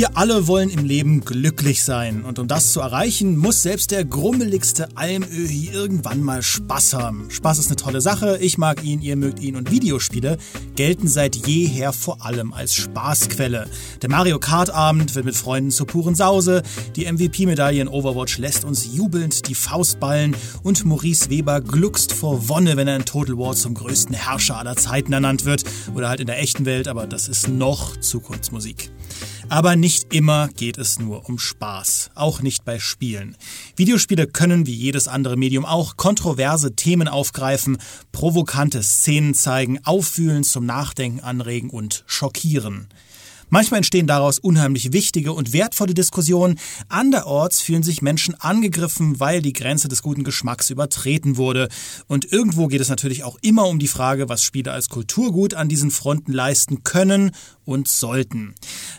Wir alle wollen im Leben glücklich sein. Und um das zu erreichen, muss selbst der grummeligste Almöhi irgendwann mal Spaß haben. Spaß ist eine tolle Sache. Ich mag ihn, ihr mögt ihn. Und Videospiele gelten seit jeher vor allem als Spaßquelle. Der Mario Kart Abend wird mit Freunden zur puren Sause. Die MVP-Medaille in Overwatch lässt uns jubelnd die Faust ballen. Und Maurice Weber gluckst vor Wonne, wenn er in Total War zum größten Herrscher aller Zeiten ernannt wird. Oder halt in der echten Welt, aber das ist noch Zukunftsmusik. Aber nicht immer geht es nur um Spaß, auch nicht bei Spielen. Videospiele können wie jedes andere Medium auch kontroverse Themen aufgreifen, provokante Szenen zeigen, auffühlen, zum Nachdenken anregen und schockieren. Manchmal entstehen daraus unheimlich wichtige und wertvolle Diskussionen. Anderorts fühlen sich Menschen angegriffen, weil die Grenze des guten Geschmacks übertreten wurde. Und irgendwo geht es natürlich auch immer um die Frage, was Spiele als Kulturgut an diesen Fronten leisten können und sollten.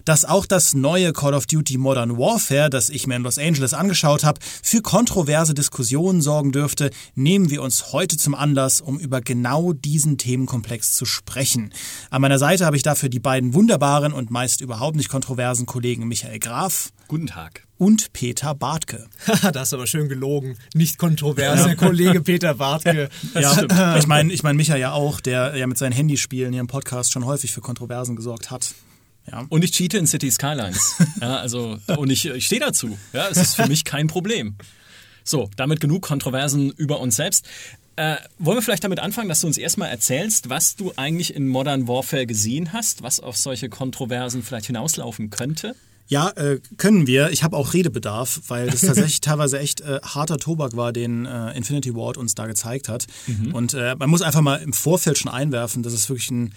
Dass auch das neue Call of Duty Modern Warfare, das ich mir in Los Angeles angeschaut habe, für kontroverse Diskussionen sorgen dürfte, nehmen wir uns heute zum Anlass, um über genau diesen Themenkomplex zu sprechen. An meiner Seite habe ich dafür die beiden wunderbaren und meist überhaupt nicht kontroversen Kollegen Michael Graf. Guten Tag. Und Peter Bartke. das ist aber schön gelogen. Nicht kontrovers, der Kollege Peter Bartke. ja, ich meine, ich meine Micha ja auch, der ja mit seinen Handyspielen hier im Podcast schon häufig für Kontroversen gesorgt hat. Ja. Und ich cheate in City Skylines. ja, also, und ich, ich stehe dazu. Ja, es ist für mich kein Problem. So, damit genug Kontroversen über uns selbst. Äh, wollen wir vielleicht damit anfangen, dass du uns erstmal erzählst, was du eigentlich in Modern Warfare gesehen hast, was auf solche Kontroversen vielleicht hinauslaufen könnte? Ja, äh, können wir. Ich habe auch Redebedarf, weil das tatsächlich teilweise echt äh, harter Tobak war, den äh, Infinity Ward uns da gezeigt hat. Mhm. Und äh, man muss einfach mal im Vorfeld schon einwerfen, dass es wirklich ein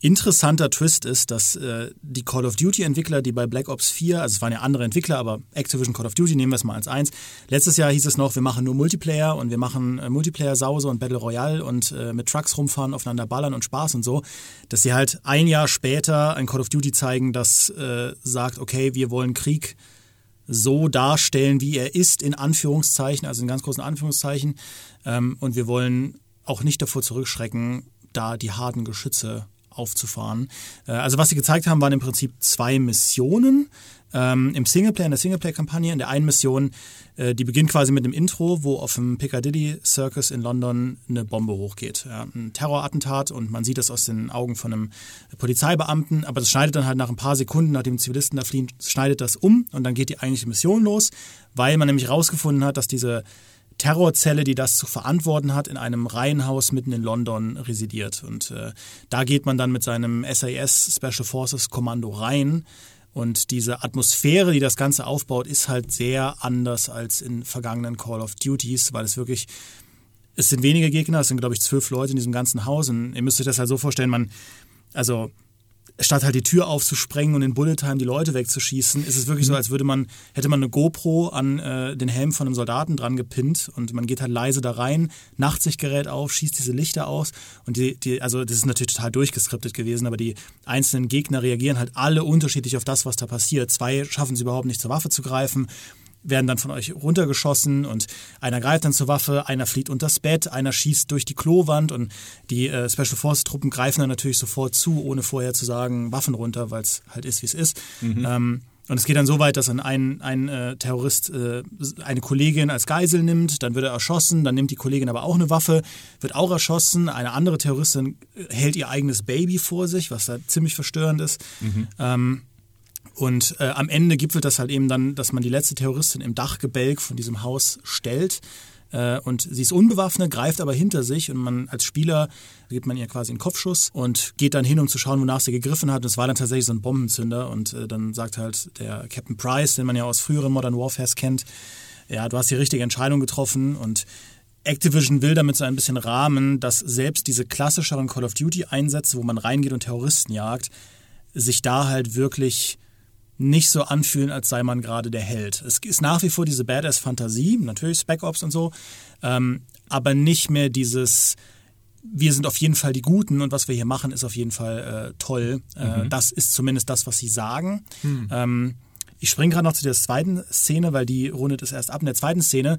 interessanter Twist ist, dass äh, die Call of Duty-Entwickler, die bei Black Ops 4, also es waren ja andere Entwickler, aber Activision Call of Duty nehmen wir es mal als eins. Letztes Jahr hieß es noch, wir machen nur Multiplayer und wir machen äh, Multiplayer-Sause und Battle Royale und äh, mit Trucks rumfahren, aufeinander ballern und Spaß und so. Dass sie halt ein Jahr später ein Call of Duty zeigen, das äh, sagt, okay, wir wollen Krieg so darstellen, wie er ist, in Anführungszeichen, also in ganz großen Anführungszeichen. Ähm, und wir wollen auch nicht davor zurückschrecken, da die harten Geschütze aufzufahren. Äh, also was sie gezeigt haben, waren im Prinzip zwei Missionen ähm, im Singleplayer, in der Singleplayer-Kampagne. In der einen Mission, äh, die beginnt quasi mit einem Intro, wo auf dem Piccadilly Circus in London eine Bombe hochgeht. Ja, ein Terrorattentat und man sieht das aus den Augen von einem Polizeibeamten, aber das schneidet dann halt nach ein paar Sekunden, nachdem Zivilisten da fliehen, schneidet das um und dann geht die eigentliche Mission los, weil man nämlich herausgefunden hat, dass diese Terrorzelle, die das zu verantworten hat, in einem Reihenhaus mitten in London residiert. Und äh, da geht man dann mit seinem SAS Special Forces Kommando rein. Und diese Atmosphäre, die das Ganze aufbaut, ist halt sehr anders als in vergangenen Call of Duties, weil es wirklich, es sind wenige Gegner, es sind glaube ich zwölf Leute in diesem ganzen Haus. Und ihr müsst euch das halt so vorstellen, man, also statt halt die Tür aufzusprengen und in Bullet Time die Leute wegzuschießen, ist es wirklich mhm. so, als würde man, hätte man eine GoPro an äh, den Helm von einem Soldaten dran gepinnt und man geht halt leise da rein, Nachtsichtgerät auf, schießt diese Lichter aus und die, die, also das ist natürlich total durchgeskriptet gewesen, aber die einzelnen Gegner reagieren halt alle unterschiedlich auf das, was da passiert. Zwei schaffen es überhaupt nicht zur Waffe zu greifen werden dann von euch runtergeschossen und einer greift dann zur Waffe, einer flieht unters Bett, einer schießt durch die Klowand und die äh, Special Forces Truppen greifen dann natürlich sofort zu, ohne vorher zu sagen, Waffen runter, weil es halt ist, wie es ist. Mhm. Ähm, und es geht dann so weit, dass dann ein, ein äh, Terrorist äh, eine Kollegin als Geisel nimmt, dann wird er erschossen, dann nimmt die Kollegin aber auch eine Waffe, wird auch erschossen. Eine andere Terroristin hält ihr eigenes Baby vor sich, was da ziemlich verstörend ist. Mhm. Ähm, und äh, am Ende gipfelt das halt eben dann, dass man die letzte Terroristin im Dachgebälk von diesem Haus stellt. Äh, und sie ist unbewaffnet, greift aber hinter sich und man als Spieler gibt man ihr quasi einen Kopfschuss und geht dann hin, um zu schauen, wonach sie gegriffen hat. Und es war dann tatsächlich so ein Bombenzünder. Und äh, dann sagt halt der Captain Price, den man ja aus früheren Modern Warfares kennt, ja, du hast die richtige Entscheidung getroffen und Activision will damit so ein bisschen rahmen, dass selbst diese klassischeren Call of Duty Einsätze, wo man reingeht und Terroristen jagt, sich da halt wirklich nicht so anfühlen, als sei man gerade der Held. Es ist nach wie vor diese Badass-Fantasie, natürlich Spec Ops und so, ähm, aber nicht mehr dieses, wir sind auf jeden Fall die Guten und was wir hier machen, ist auf jeden Fall äh, toll. Äh, mhm. Das ist zumindest das, was sie sagen. Mhm. Ähm, ich springe gerade noch zu der zweiten Szene, weil die rundet es erst ab. In der zweiten Szene,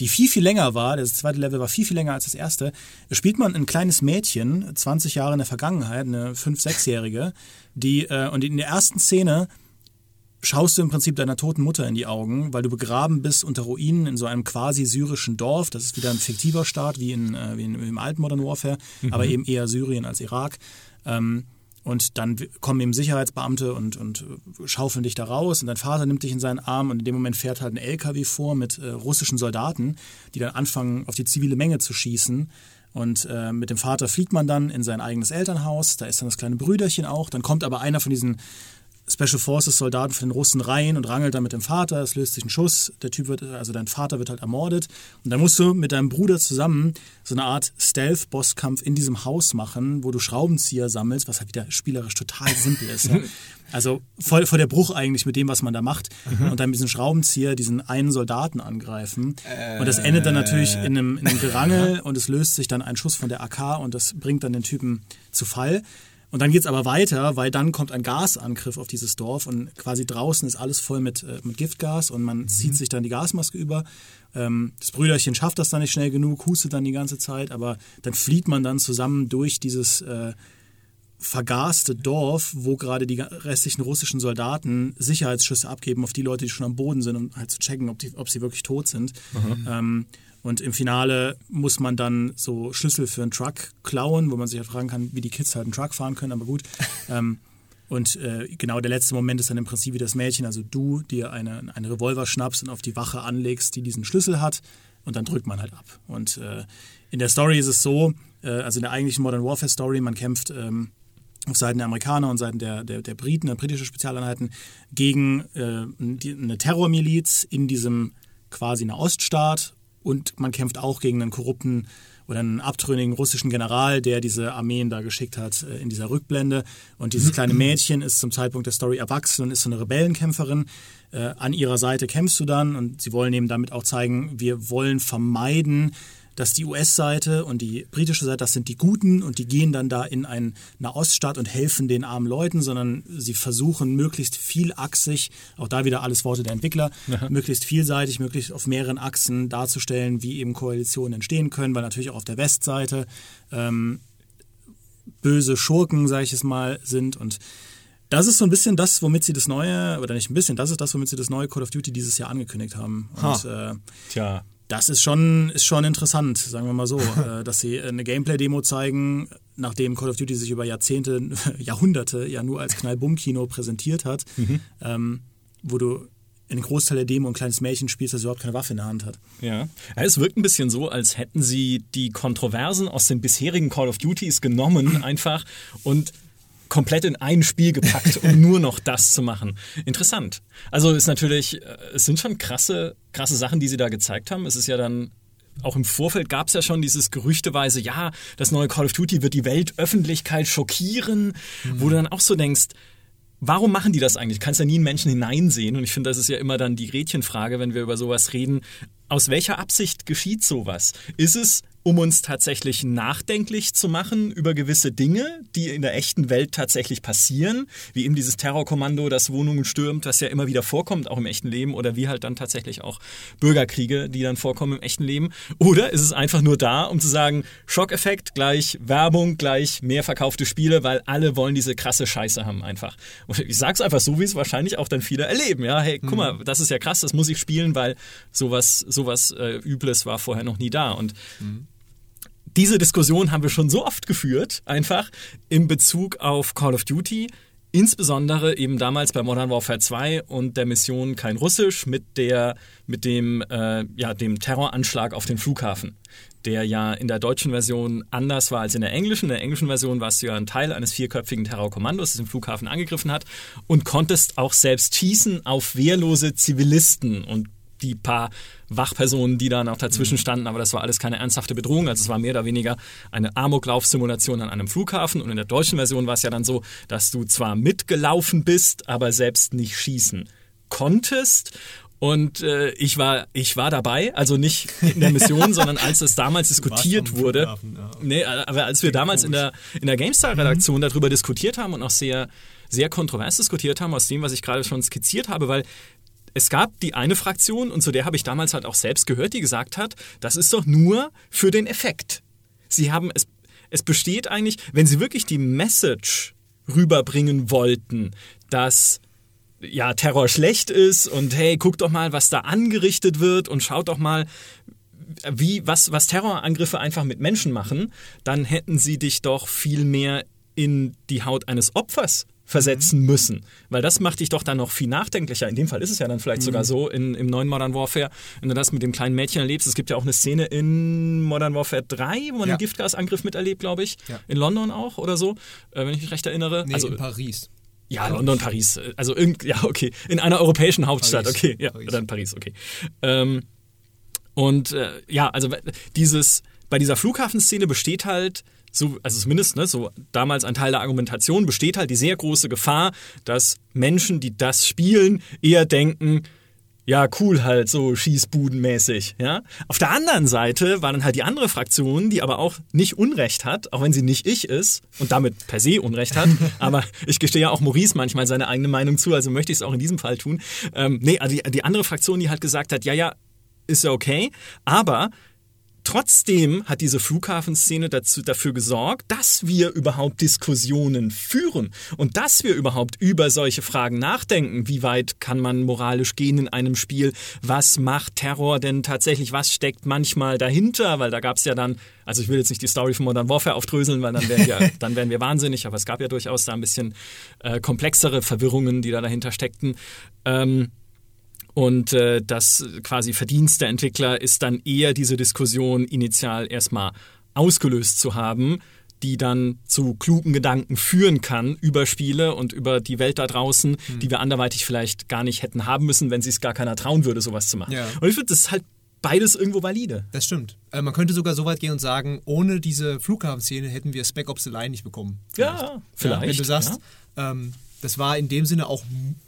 die viel, viel länger war, das zweite Level war viel, viel länger als das erste, spielt man ein kleines Mädchen, 20 Jahre in der Vergangenheit, eine 5-, 6-Jährige, die, äh, und in der ersten Szene schaust du im Prinzip deiner toten Mutter in die Augen, weil du begraben bist unter Ruinen in so einem quasi syrischen Dorf. Das ist wieder ein fiktiver Staat, wie, in, äh, wie in, im alten Modern Warfare, mhm. aber eben eher Syrien als Irak. Ähm, und dann kommen eben Sicherheitsbeamte und, und schaufeln dich da raus und dein Vater nimmt dich in seinen Arm und in dem Moment fährt halt ein LKW vor mit äh, russischen Soldaten, die dann anfangen, auf die zivile Menge zu schießen. Und äh, mit dem Vater fliegt man dann in sein eigenes Elternhaus, da ist dann das kleine Brüderchen auch, dann kommt aber einer von diesen Special Forces Soldaten von den Russen rein und rangelt dann mit dem Vater. Es löst sich ein Schuss. Der Typ wird, also dein Vater wird halt ermordet. Und dann musst du mit deinem Bruder zusammen so eine Art Stealth-Bosskampf in diesem Haus machen, wo du Schraubenzieher sammelst, was halt wieder spielerisch total simpel ist. Ja. Also voll, voll der Bruch eigentlich mit dem, was man da macht. Mhm. Und dann mit diesem Schraubenzieher diesen einen Soldaten angreifen. Äh, und das endet dann natürlich in einem, in einem Gerangel und es löst sich dann ein Schuss von der AK und das bringt dann den Typen zu Fall. Und dann geht es aber weiter, weil dann kommt ein Gasangriff auf dieses Dorf und quasi draußen ist alles voll mit, äh, mit Giftgas und man mhm. zieht sich dann die Gasmaske über. Ähm, das Brüderchen schafft das dann nicht schnell genug, hustet dann die ganze Zeit, aber dann flieht man dann zusammen durch dieses äh, vergaste Dorf, wo gerade die restlichen russischen Soldaten Sicherheitsschüsse abgeben auf die Leute, die schon am Boden sind, um halt zu checken, ob, die, ob sie wirklich tot sind. Ähm, und im Finale muss man dann so Schlüssel für einen Truck klauen, wo man sich halt fragen kann, wie die Kids halt einen Truck fahren können, aber gut. ähm, und äh, genau der letzte Moment ist dann im Prinzip wie das Mädchen, also du dir eine, eine Revolver schnappst und auf die Wache anlegst, die diesen Schlüssel hat und dann drückt man halt ab. Und äh, in der Story ist es so, äh, also in der eigentlichen Modern Warfare Story, man kämpft ähm, auf Seiten der Amerikaner und Seiten der, der, der Briten, der britischen Spezialeinheiten, gegen äh, die, eine Terrormiliz in diesem quasi Nahoststaat und man kämpft auch gegen einen korrupten oder einen abtrünnigen russischen General, der diese Armeen da geschickt hat äh, in dieser Rückblende. Und dieses kleine Mädchen ist zum Zeitpunkt der Story erwachsen und ist so eine Rebellenkämpferin. Äh, an ihrer Seite kämpfst du dann und sie wollen eben damit auch zeigen, wir wollen vermeiden, dass die US-Seite und die britische Seite, das sind die Guten und die gehen dann da in einen Nahoststaat und helfen den armen Leuten, sondern sie versuchen möglichst vielachsig, auch da wieder alles Worte der Entwickler, Aha. möglichst vielseitig, möglichst auf mehreren Achsen darzustellen, wie eben Koalitionen entstehen können, weil natürlich auch auf der Westseite ähm, böse Schurken, sage ich es mal, sind und das ist so ein bisschen das, womit sie das neue, oder nicht ein bisschen, das ist das, womit sie das neue Call of Duty dieses Jahr angekündigt haben. Und, äh, Tja. Das ist schon, ist schon interessant, sagen wir mal so, äh, dass sie eine Gameplay-Demo zeigen, nachdem Call of Duty sich über Jahrzehnte, Jahrhunderte ja nur als Knallbumm-Kino präsentiert hat, mhm. ähm, wo du in Großteil der Demo ein kleines Mädchen spielst, das überhaupt keine Waffe in der Hand hat. Ja. ja. Es wirkt ein bisschen so, als hätten sie die Kontroversen aus den bisherigen Call of Duties genommen einfach und komplett in ein Spiel gepackt, um nur noch das zu machen. Interessant. Also ist natürlich, äh, es sind schon krasse, krasse Sachen, die sie da gezeigt haben. Es ist ja dann auch im Vorfeld gab es ja schon dieses gerüchteweise, ja, das neue Call of Duty wird die Weltöffentlichkeit schockieren, mhm. wo du dann auch so denkst, warum machen die das eigentlich? Du kannst ja nie in Menschen hineinsehen und ich finde, das ist ja immer dann die Gretchenfrage, wenn wir über sowas reden. Aus welcher Absicht geschieht sowas? Ist es um uns tatsächlich nachdenklich zu machen über gewisse Dinge, die in der echten Welt tatsächlich passieren, wie eben dieses Terrorkommando, das Wohnungen stürmt, was ja immer wieder vorkommt, auch im echten Leben, oder wie halt dann tatsächlich auch Bürgerkriege, die dann vorkommen im echten Leben. Oder ist es einfach nur da, um zu sagen, Schockeffekt gleich Werbung gleich mehr verkaufte Spiele, weil alle wollen diese krasse Scheiße haben einfach. Und ich sag's einfach so, wie es wahrscheinlich auch dann viele erleben. Ja, hey, guck mal, mhm. das ist ja krass, das muss ich spielen, weil sowas, sowas äh, Übles war vorher noch nie da. Und mhm diese Diskussion haben wir schon so oft geführt, einfach in Bezug auf Call of Duty. Insbesondere eben damals bei Modern Warfare 2 und der Mission Kein Russisch mit, der, mit dem, äh, ja, dem Terroranschlag auf den Flughafen, der ja in der deutschen Version anders war als in der englischen. In der englischen Version warst du ja ein Teil eines vierköpfigen Terrorkommandos, das den Flughafen angegriffen hat und konntest auch selbst schießen auf wehrlose Zivilisten und die paar Wachpersonen, die da noch dazwischen mhm. standen, aber das war alles keine ernsthafte Bedrohung. Also es war mehr oder weniger eine Amoklaufsimulation an einem Flughafen. Und in der deutschen Version war es ja dann so, dass du zwar mitgelaufen bist, aber selbst nicht schießen konntest. Und äh, ich war ich war dabei, also nicht in der Mission, sondern als es damals diskutiert wurde. Ja. Nee, aber als wir damals in der in der GameStar Redaktion mhm. darüber diskutiert haben und auch sehr sehr kontrovers diskutiert haben aus dem, was ich gerade schon skizziert habe, weil es gab die eine Fraktion, und zu der habe ich damals halt auch selbst gehört, die gesagt hat, das ist doch nur für den Effekt. Sie haben es, es besteht eigentlich, wenn sie wirklich die Message rüberbringen wollten, dass ja, Terror schlecht ist und hey, guck doch mal, was da angerichtet wird und schaut doch mal, wie, was, was Terrorangriffe einfach mit Menschen machen, dann hätten sie dich doch viel mehr in die Haut eines Opfers versetzen müssen. Weil das macht dich doch dann noch viel nachdenklicher. In dem Fall ist es ja dann vielleicht mhm. sogar so in, im neuen Modern Warfare, wenn du das mit dem kleinen Mädchen erlebst. Es gibt ja auch eine Szene in Modern Warfare 3, wo man ja. einen Giftgasangriff miterlebt, glaube ich. Ja. In London auch oder so, äh, wenn ich mich recht erinnere. Nee, also in Paris. Ja, London, Paris. Also irgend, ja, okay. In einer europäischen Hauptstadt, Paris. okay. Ja, Paris. dann Paris, okay. Ähm, und äh, ja, also dieses, bei dieser Flughafenszene besteht halt so, also zumindest ne, so damals ein Teil der Argumentation, besteht halt die sehr große Gefahr, dass Menschen, die das spielen, eher denken, ja, cool halt, so schießbudenmäßig, ja. Auf der anderen Seite war dann halt die andere Fraktion, die aber auch nicht Unrecht hat, auch wenn sie nicht ich ist und damit per se Unrecht hat, aber ich gestehe ja auch Maurice manchmal seine eigene Meinung zu, also möchte ich es auch in diesem Fall tun. Ähm, nee, also die, die andere Fraktion, die halt gesagt hat, ja, ja, ist ja okay, aber Trotzdem hat diese Flughafenszene dazu, dafür gesorgt, dass wir überhaupt Diskussionen führen und dass wir überhaupt über solche Fragen nachdenken. Wie weit kann man moralisch gehen in einem Spiel? Was macht Terror denn tatsächlich? Was steckt manchmal dahinter? Weil da gab es ja dann, also ich will jetzt nicht die Story von Modern Warfare aufdröseln, weil dann wären wir, dann wären wir wahnsinnig, aber es gab ja durchaus da ein bisschen äh, komplexere Verwirrungen, die da dahinter steckten. Ähm, und äh, das quasi Verdienst der Entwickler ist dann eher diese Diskussion initial erstmal ausgelöst zu haben, die dann zu klugen Gedanken führen kann über Spiele und über die Welt da draußen, mhm. die wir anderweitig vielleicht gar nicht hätten haben müssen, wenn sie es gar keiner trauen würde, sowas zu machen. Ja. Und ich finde, das ist halt beides irgendwo valide. Das stimmt. Äh, man könnte sogar so weit gehen und sagen, ohne diese Flughafenszene hätten wir Spec Ops The Line nicht bekommen. Vielleicht. Ja, vielleicht. Ja, wenn du sagst, ja. ähm, das war in dem Sinne auch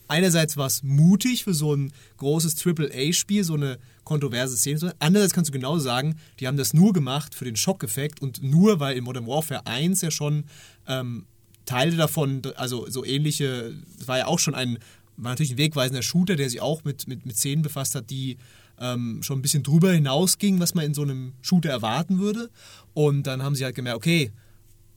einerseits was mutig für so ein großes Triple-A-Spiel, so eine kontroverse Szene. Andererseits kannst du genau sagen, die haben das nur gemacht für den Schockeffekt und nur, weil in Modern Warfare 1 ja schon ähm, Teile davon, also so ähnliche, das war ja auch schon ein, war natürlich ein wegweisender Shooter, der sich auch mit, mit, mit Szenen befasst hat, die ähm, schon ein bisschen drüber hinausgingen, was man in so einem Shooter erwarten würde. Und dann haben sie halt gemerkt, okay,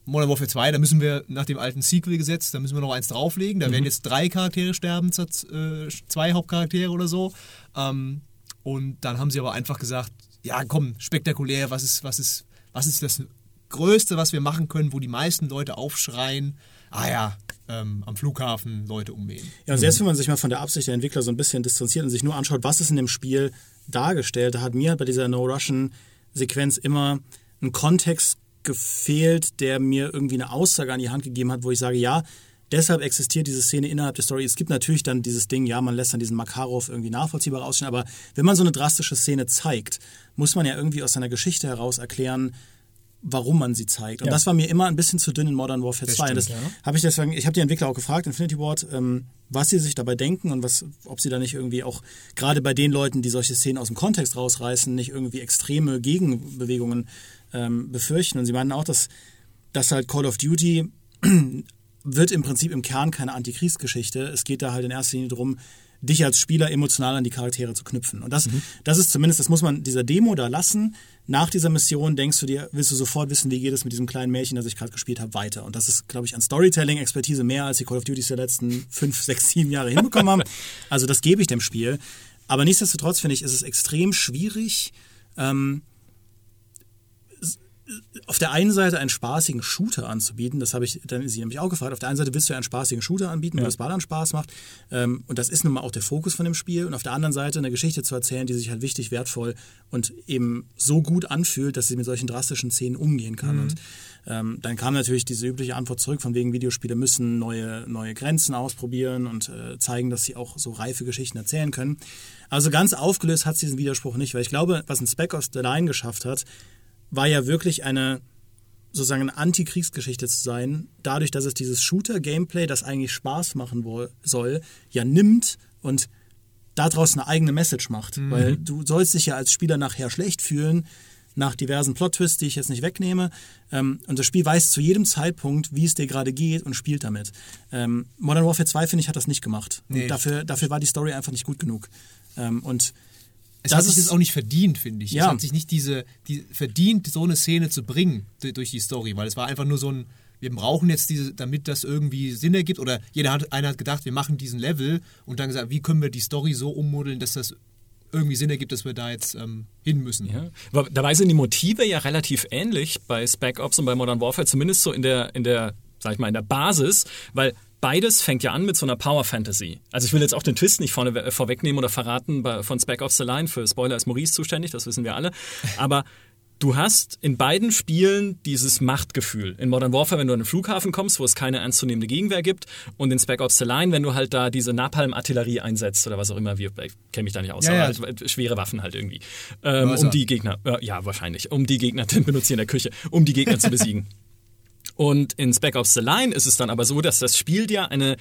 Modern Warfare 2, da müssen wir nach dem alten Sequel-Gesetz, da müssen wir noch eins drauflegen. Da mhm. werden jetzt drei Charaktere sterben, äh, zwei Hauptcharaktere oder so. Ähm, und dann haben sie aber einfach gesagt, ja komm, spektakulär, was ist, was ist, was ist das Größte, was wir machen können, wo die meisten Leute aufschreien, ah ja, ähm, am Flughafen Leute umwehen. Ja, und selbst wenn man sich mal von der Absicht der Entwickler so ein bisschen distanziert und sich nur anschaut, was ist in dem Spiel dargestellt, da hat mir bei dieser No-Russian-Sequenz immer ein Kontext gefehlt, der mir irgendwie eine Aussage an die Hand gegeben hat, wo ich sage, ja, deshalb existiert diese Szene innerhalb der Story. Es gibt natürlich dann dieses Ding, ja, man lässt dann diesen Makarov irgendwie nachvollziehbar aussehen, aber wenn man so eine drastische Szene zeigt, muss man ja irgendwie aus seiner Geschichte heraus erklären, warum man sie zeigt. Und ja. das war mir immer ein bisschen zu dünn in Modern Warfare das 2. Stimmt, das ja. habe ich deswegen, ich habe die Entwickler auch gefragt, Infinity Ward, ähm, was sie sich dabei denken und was, ob sie da nicht irgendwie auch gerade bei den Leuten, die solche Szenen aus dem Kontext rausreißen, nicht irgendwie extreme Gegenbewegungen ähm, befürchten. Und sie meinen auch, dass, dass halt Call of Duty wird im Prinzip im Kern keine Antikriegsgeschichte. Es geht da halt in erster Linie darum, dich als Spieler emotional an die Charaktere zu knüpfen. Und das, mhm. das ist zumindest, das muss man dieser Demo da lassen. Nach dieser Mission denkst du dir, willst du sofort wissen, wie geht es mit diesem kleinen Mädchen, das ich gerade gespielt habe, weiter. Und das ist, glaube ich, an Storytelling-Expertise mehr, als die Call of Duty der letzten fünf, sechs, sieben Jahre hinbekommen haben. Also das gebe ich dem Spiel. Aber nichtsdestotrotz finde ich, ist es extrem schwierig, ähm, auf der einen Seite einen spaßigen Shooter anzubieten, das habe ich dann sie nämlich auch gefragt. Auf der einen Seite willst du einen spaßigen Shooter anbieten, ja. wo das Ballern Spaß macht. Ähm, und das ist nun mal auch der Fokus von dem Spiel. Und auf der anderen Seite eine Geschichte zu erzählen, die sich halt wichtig, wertvoll und eben so gut anfühlt, dass sie mit solchen drastischen Szenen umgehen kann. Mhm. Und ähm, dann kam natürlich diese übliche Antwort zurück, von wegen Videospiele müssen neue, neue Grenzen ausprobieren und äh, zeigen, dass sie auch so reife Geschichten erzählen können. Also ganz aufgelöst hat sie diesen Widerspruch nicht, weil ich glaube, was ein Spec of the Line geschafft hat, war ja wirklich eine sozusagen eine Antikriegsgeschichte zu sein, dadurch, dass es dieses Shooter-Gameplay, das eigentlich Spaß machen soll, ja nimmt und daraus eine eigene Message macht. Mhm. Weil du sollst dich ja als Spieler nachher schlecht fühlen, nach diversen Plot-Twists, die ich jetzt nicht wegnehme. Ähm, und das Spiel weiß zu jedem Zeitpunkt, wie es dir gerade geht und spielt damit. Ähm, Modern Warfare 2, finde ich, hat das nicht gemacht. Nee. Dafür, dafür war die Story einfach nicht gut genug. Ähm, und es das hat sich das auch nicht verdient, finde ich. Ja. Es hat sich nicht diese, die, verdient, so eine Szene zu bringen durch die Story, weil es war einfach nur so ein, wir brauchen jetzt diese, damit das irgendwie Sinn ergibt. Oder jeder hat, einer hat gedacht, wir machen diesen Level und dann gesagt, wie können wir die Story so ummodeln, dass das irgendwie Sinn ergibt, dass wir da jetzt ähm, hin müssen. Ja. Aber dabei sind die Motive ja relativ ähnlich bei Spec Ops und bei Modern Warfare, zumindest so in der, in der, sag ich mal, in der Basis, weil beides fängt ja an mit so einer Power Fantasy. Also ich will jetzt auch den Twist nicht vorne, äh, vorwegnehmen oder verraten bei, von Spec Ops The Line. Für Spoiler ist Maurice zuständig, das wissen wir alle. Aber du hast in beiden Spielen dieses Machtgefühl. In Modern Warfare, wenn du an den Flughafen kommst, wo es keine ernstzunehmende Gegenwehr gibt, und in Spec Ops The Line, wenn du halt da diese Napalm-Artillerie einsetzt oder was auch immer, wir kenne mich da nicht aus, Ja, ja. aber halt schwere Waffen halt irgendwie, ähm, um die Gegner, äh, ja wahrscheinlich, um die Gegner, den benutzt in der Küche, um die Gegner zu besiegen. Und in Spec Ops The Line ist es dann aber so, dass das Spiel dir eine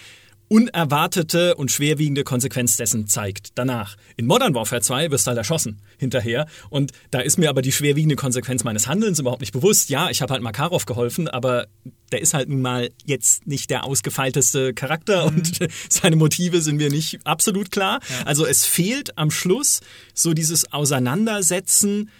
unerwartete und schwerwiegende Konsequenz dessen zeigt. Danach. In Modern Warfare 2 wirst du halt erschossen hinterher. Und da ist mir aber die schwerwiegende Konsequenz meines Handelns überhaupt nicht bewusst. Ja, ich habe halt Makarov geholfen, aber der ist halt nun mal jetzt nicht der ausgefeilteste Charakter und seine Motive sind mir nicht absolut klar. Also es fehlt am Schluss so dieses Auseinandersetzen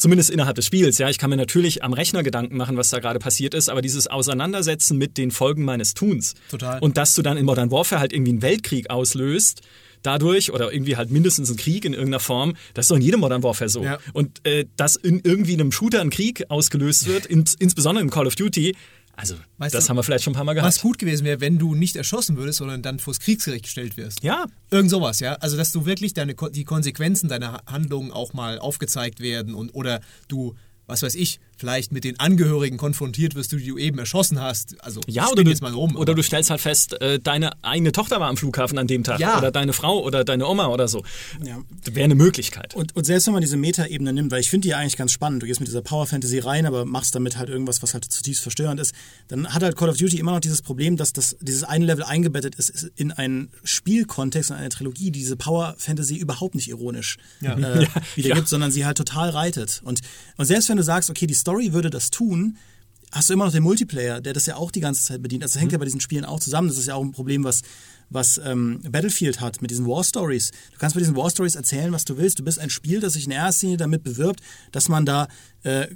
zumindest innerhalb des Spiels, ja, ich kann mir natürlich am Rechner Gedanken machen, was da gerade passiert ist, aber dieses Auseinandersetzen mit den Folgen meines Tuns Total. und dass du dann in Modern Warfare halt irgendwie einen Weltkrieg auslöst, dadurch oder irgendwie halt mindestens einen Krieg in irgendeiner Form, das ist doch in jedem Modern Warfare so. Ja. Und äh, dass in irgendwie einem Shooter ein Krieg ausgelöst wird, ins, insbesondere in Call of Duty, also Weißt das du, haben wir vielleicht schon ein paar Mal gehabt. Was gut gewesen wäre, wenn du nicht erschossen würdest, sondern dann vors Kriegsgericht gestellt wirst. Ja, Irgend sowas, ja. Also, dass du wirklich deine, die Konsequenzen deiner Handlungen auch mal aufgezeigt werden und oder du, was weiß ich, vielleicht mit den Angehörigen konfrontiert wirst, die du eben erschossen hast. Also, Ja, oder du, jetzt mal rum. oder aber- du stellst halt fest, äh, deine eigene Tochter war am Flughafen an dem Tag. Ja. Oder deine Frau oder deine Oma oder so. Ja. Wäre eine Möglichkeit. Und, und selbst wenn man diese Meta-Ebene nimmt, weil ich finde die ja eigentlich ganz spannend, du gehst mit dieser Power-Fantasy rein, aber machst damit halt irgendwas, was halt zutiefst verstörend ist, dann hat halt Call of Duty immer noch dieses Problem, dass das, dieses eine Level eingebettet ist, ist in einen Spielkontext, in eine Trilogie, die diese Power-Fantasy überhaupt nicht ironisch Ja. äh, wiedergibt, sondern sie halt total reitet. Und, und selbst wenn du sagst, okay, die Story würde das tun, hast du immer noch den Multiplayer, der das ja auch die ganze Zeit bedient. Also das hängt ja bei diesen Spielen auch zusammen. Das ist ja auch ein Problem, was, was ähm, Battlefield hat mit diesen War Stories. Du kannst bei diesen War Stories erzählen, was du willst. Du bist ein Spiel, das sich in erster Linie damit bewirbt, dass man da äh,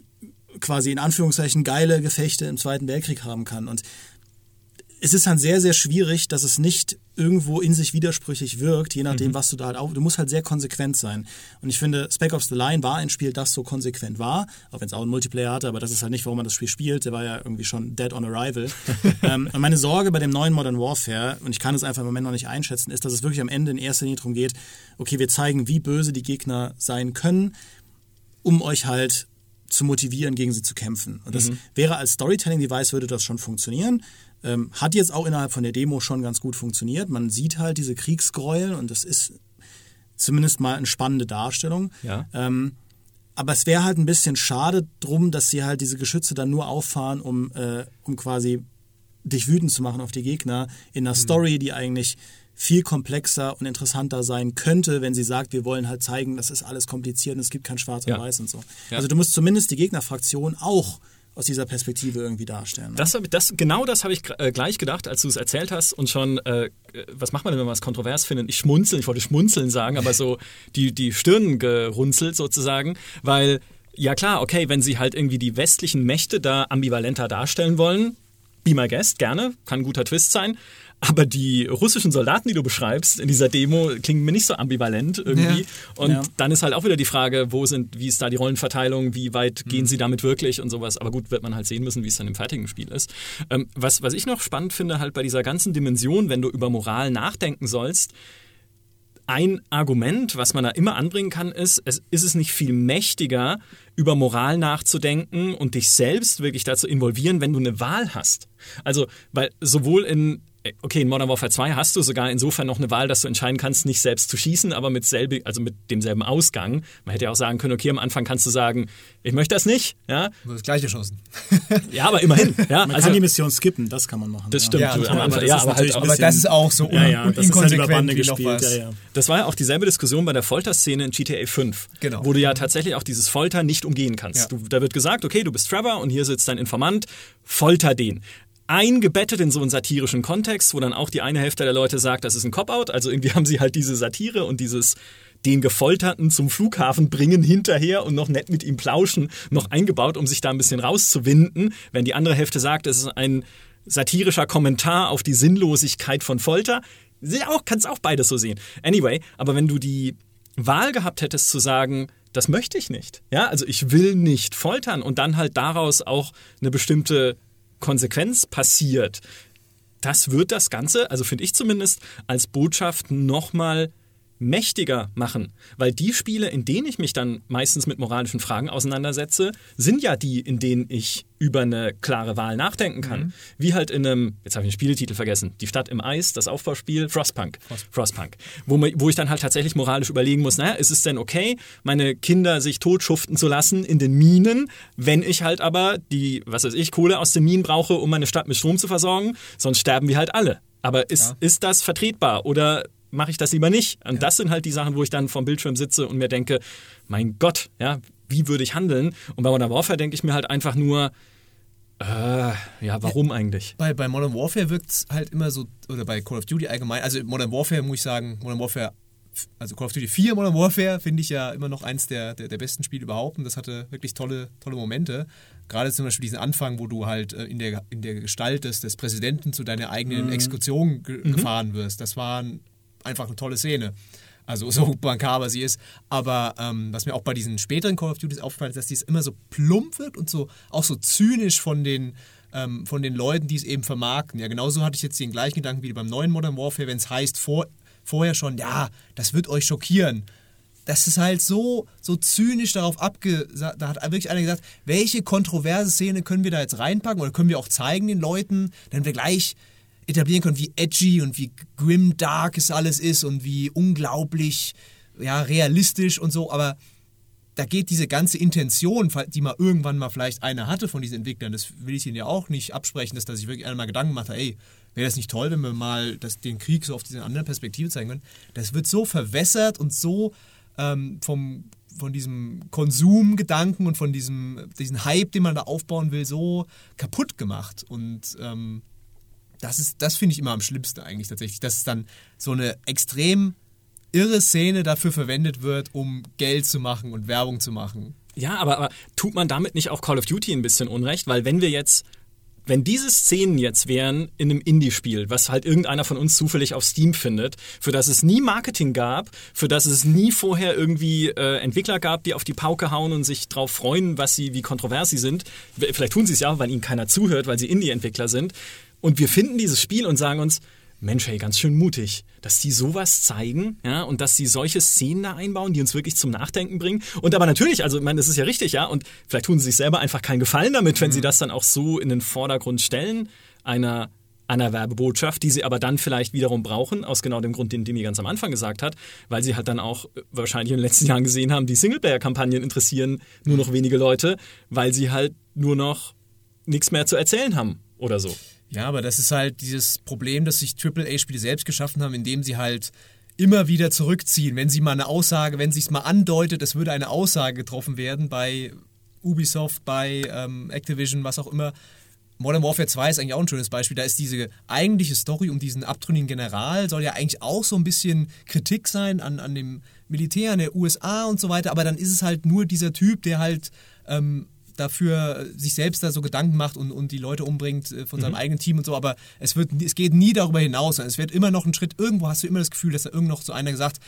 quasi in Anführungszeichen geile Gefechte im Zweiten Weltkrieg haben kann. Und es ist dann sehr, sehr schwierig, dass es nicht irgendwo in sich widersprüchlich wirkt, je nachdem, was du da halt auf. Du musst halt sehr konsequent sein. Und ich finde, Spec Ops The Line war ein Spiel, das so konsequent war, auch wenn es auch einen Multiplayer hatte, aber das ist halt nicht, warum man das Spiel spielt. Der war ja irgendwie schon dead on arrival. ähm, und meine Sorge bei dem neuen Modern Warfare, und ich kann es einfach im Moment noch nicht einschätzen, ist, dass es wirklich am Ende in erster Linie darum geht, okay, wir zeigen, wie böse die Gegner sein können, um euch halt zu motivieren, gegen sie zu kämpfen. Und das wäre als Storytelling-Device würde das schon funktionieren. Ähm, hat jetzt auch innerhalb von der Demo schon ganz gut funktioniert. Man sieht halt diese Kriegsgräuel und das ist zumindest mal eine spannende Darstellung. Ja. Ähm, aber es wäre halt ein bisschen schade drum, dass sie halt diese Geschütze dann nur auffahren, um, äh, um quasi dich wütend zu machen auf die Gegner in einer Story, die eigentlich viel komplexer und interessanter sein könnte, wenn sie sagt, wir wollen halt zeigen, das ist alles kompliziert und es gibt kein Schwarz und Ja. Weiß und so. Ja. Also du musst zumindest die Gegnerfraktion auch aus dieser Perspektive irgendwie darstellen. Ne? Das, das, genau das habe ich äh, gleich gedacht, als du es erzählt hast und schon, äh, was macht man denn, wenn man was kontrovers findet? Ich schmunzeln, ich wollte schmunzeln sagen, aber so die, die Stirn gerunzelt sozusagen, weil, ja klar, okay, wenn sie halt irgendwie die westlichen Mächte da ambivalenter darstellen wollen, be my guest, gerne, kann ein guter Twist sein. Aber die russischen Soldaten, die du beschreibst in dieser Demo, klingen mir nicht so ambivalent irgendwie. Ja. Und Ja. dann ist halt auch wieder die Frage, wo sind, wie ist da die Rollenverteilung, wie weit gehen sie damit wirklich und sowas. Aber gut, wird man halt sehen müssen, wie es dann im fertigen Spiel ist. Ähm, was, was ich noch spannend finde, halt bei dieser ganzen Dimension, wenn du über Moral nachdenken sollst, ein Argument, was man da immer anbringen kann, ist, es ist es nicht viel mächtiger, über Moral nachzudenken und dich selbst wirklich dazu involvieren, wenn du eine Wahl hast. Also, weil sowohl in Okay, in Modern Warfare 2 hast du sogar insofern noch eine Wahl, dass du entscheiden kannst, nicht selbst zu schießen, aber mit, selbe, also mit demselben Ausgang. Man hätte ja auch sagen können, okay, am Anfang kannst du sagen, ich möchte das nicht, ja, Du wirst gleich erschossen. ja, aber immerhin, ja, Man also kann die Mission skippen, das kann man machen. das ja. stimmt, Ja, am aber Anfang, das ja, ist aber halt natürlich auch, ein Aber das ist auch so Ja, ja, un das ist halt über Bande gespielt. Ja, ja. Das war ja auch dieselbe Diskussion bei der Folterszene in GTA 5, Genau. wo du ja tatsächlich auch dieses Folter nicht umgehen kannst. Ja. Du, da wird gesagt, okay, du bist Trevor und hier sitzt dein Informant, folter den. Eingebettet in so einen satirischen Kontext, wo dann auch die eine Hälfte der Leute sagt, das ist ein Cop-Out. Also irgendwie haben sie halt diese Satire und dieses den Gefolterten zum Flughafen bringen hinterher und noch nett mit ihm plauschen, noch eingebaut, um sich da ein bisschen rauszuwinden. Wenn die andere Hälfte sagt, es ist ein satirischer Kommentar auf die Sinnlosigkeit von Folter, auch, kannst auch beides so sehen. Anyway, aber wenn du die Wahl gehabt hättest zu sagen, das möchte ich nicht. Ja, also ich will nicht foltern und dann halt daraus auch eine bestimmte Konsequenz passiert. Das wird das Ganze, also finde ich zumindest, als Botschaft nochmal mächtiger machen. Weil die Spiele, in denen ich mich dann meistens mit moralischen Fragen auseinandersetze, sind ja die, in denen ich über eine klare Wahl nachdenken kann. Mhm. Wie halt in einem, jetzt habe ich den Spieletitel vergessen, Die Stadt im Eis, das Aufbauspiel, Frostpunk. Frost. Frostpunk. Wo, wo ich dann halt tatsächlich moralisch überlegen muss, naja, ist es denn okay, meine Kinder sich totschuften zu lassen in den Minen, wenn ich halt aber die, was weiß ich, Kohle aus den Minen brauche, um meine Stadt mit Strom zu versorgen, sonst sterben wir halt alle. Aber ist, ja. ist das vertretbar oder mache ich das lieber nicht. Und ja. das sind halt die Sachen, wo ich dann vom Bildschirm sitze und mir denke, mein Gott, ja, wie würde ich handeln? Und bei Modern Warfare denke ich mir halt einfach nur, äh, ja, warum eigentlich? Bei, bei Modern Warfare wirkt es halt immer so, oder bei Call of Duty allgemein, also Modern Warfare muss ich sagen, Modern Warfare, also Call of Duty 4 Modern Warfare finde ich ja immer noch eins der, der, der, besten Spiele überhaupt und das hatte wirklich tolle, tolle Momente. Gerade zum Beispiel diesen Anfang, wo du halt äh, in der, in der Gestalt des, des Präsidenten zu deiner eigenen mhm. Exekution ge mhm. gefahren wirst. Das war einfach eine tolle Szene. Also so bankaber sie ist. Aber ähm, was mir auch bei diesen späteren Call of Duty aufgefallen ist, dass die es immer so plump wird und so auch so zynisch von den, ähm, von den Leuten, die es eben vermarkten. Ja, genauso hatte ich jetzt den gleichen Gedanken wie beim neuen Modern Warfare, wenn es heißt vor, vorher schon, ja, das wird euch schockieren. Das ist halt so, so zynisch darauf abgesagt. Da hat wirklich einer gesagt, welche kontroverse Szene können wir da jetzt reinpacken oder können wir auch zeigen den Leuten, wenn wir gleich etablieren können, wie edgy und wie grim dark es alles ist und wie unglaublich ja, realistisch und so, aber da geht diese ganze Intention, die mal irgendwann mal vielleicht einer hatte von diesen Entwicklern, das will ich ihnen ja auch nicht absprechen, dass da sich wirklich einer mal Gedanken macht, ey, wäre das nicht toll, wenn wir mal das, den Krieg so auf diese andere Perspektive zeigen können. Das wird so verwässert und so ähm, vom, von diesem Konsumgedanken und von diesem diesen Hype, den man da aufbauen will, so kaputt gemacht. Und ähm, das das finde ich immer am schlimmsten eigentlich tatsächlich, dass es dann so eine extrem irre Szene dafür verwendet wird, um Geld zu machen und Werbung zu machen. Ja, aber, aber tut man damit nicht auch Call of Duty ein bisschen Unrecht? Weil wenn wir jetzt wenn diese Szenen jetzt wären in einem Indie-Spiel, was halt irgendeiner von uns zufällig auf Steam findet, für das es nie Marketing gab, für das es nie vorher irgendwie äh, Entwickler gab, die auf die Pauke hauen und sich drauf freuen, was sie, wie kontrovers sie sind. Vielleicht tun sie es ja, weil ihnen keiner zuhört, weil sie Indie-Entwickler sind. Und wir finden dieses Spiel und sagen uns, Mensch, hey, ganz schön mutig, dass die sowas zeigen, ja, und dass sie solche Szenen da einbauen, die uns wirklich zum Nachdenken bringen. Und aber natürlich, also, ich meine, das ist ja richtig, ja, und vielleicht tun sie sich selber einfach keinen Gefallen damit, wenn mhm. sie das dann auch so in den Vordergrund stellen, einer, einer Werbebotschaft, die sie aber dann vielleicht wiederum brauchen, aus genau dem Grund, den Dimi ganz am Anfang gesagt hat, weil sie halt dann auch wahrscheinlich in den letzten Jahren gesehen haben, die Singleplayer-Kampagnen interessieren nur noch wenige Leute, weil sie halt nur noch nichts mehr zu erzählen haben oder so. Ja, aber das ist halt dieses Problem, das sich AAA-Spiele selbst geschaffen haben, indem sie halt immer wieder zurückziehen. Wenn sie mal eine Aussage, wenn sie es mal andeutet, es würde eine Aussage getroffen werden bei Ubisoft, bei ähm, Activision, was auch immer. Modern Warfare 2 ist eigentlich auch ein schönes Beispiel. Da ist diese eigentliche Story um diesen abtrünnigen General, soll ja eigentlich auch so ein bisschen Kritik sein an, an dem Militär, an der USA und so weiter. Aber dann ist es halt nur dieser Typ, der halt ähm, dafür sich selbst da so Gedanken macht und, und die Leute umbringt äh, von seinem mhm. eigenen Team und so, aber es wird es geht nie darüber hinaus. Es wird immer noch ein Schritt, irgendwo hast du immer das Gefühl, dass da irgend noch so einer gesagt,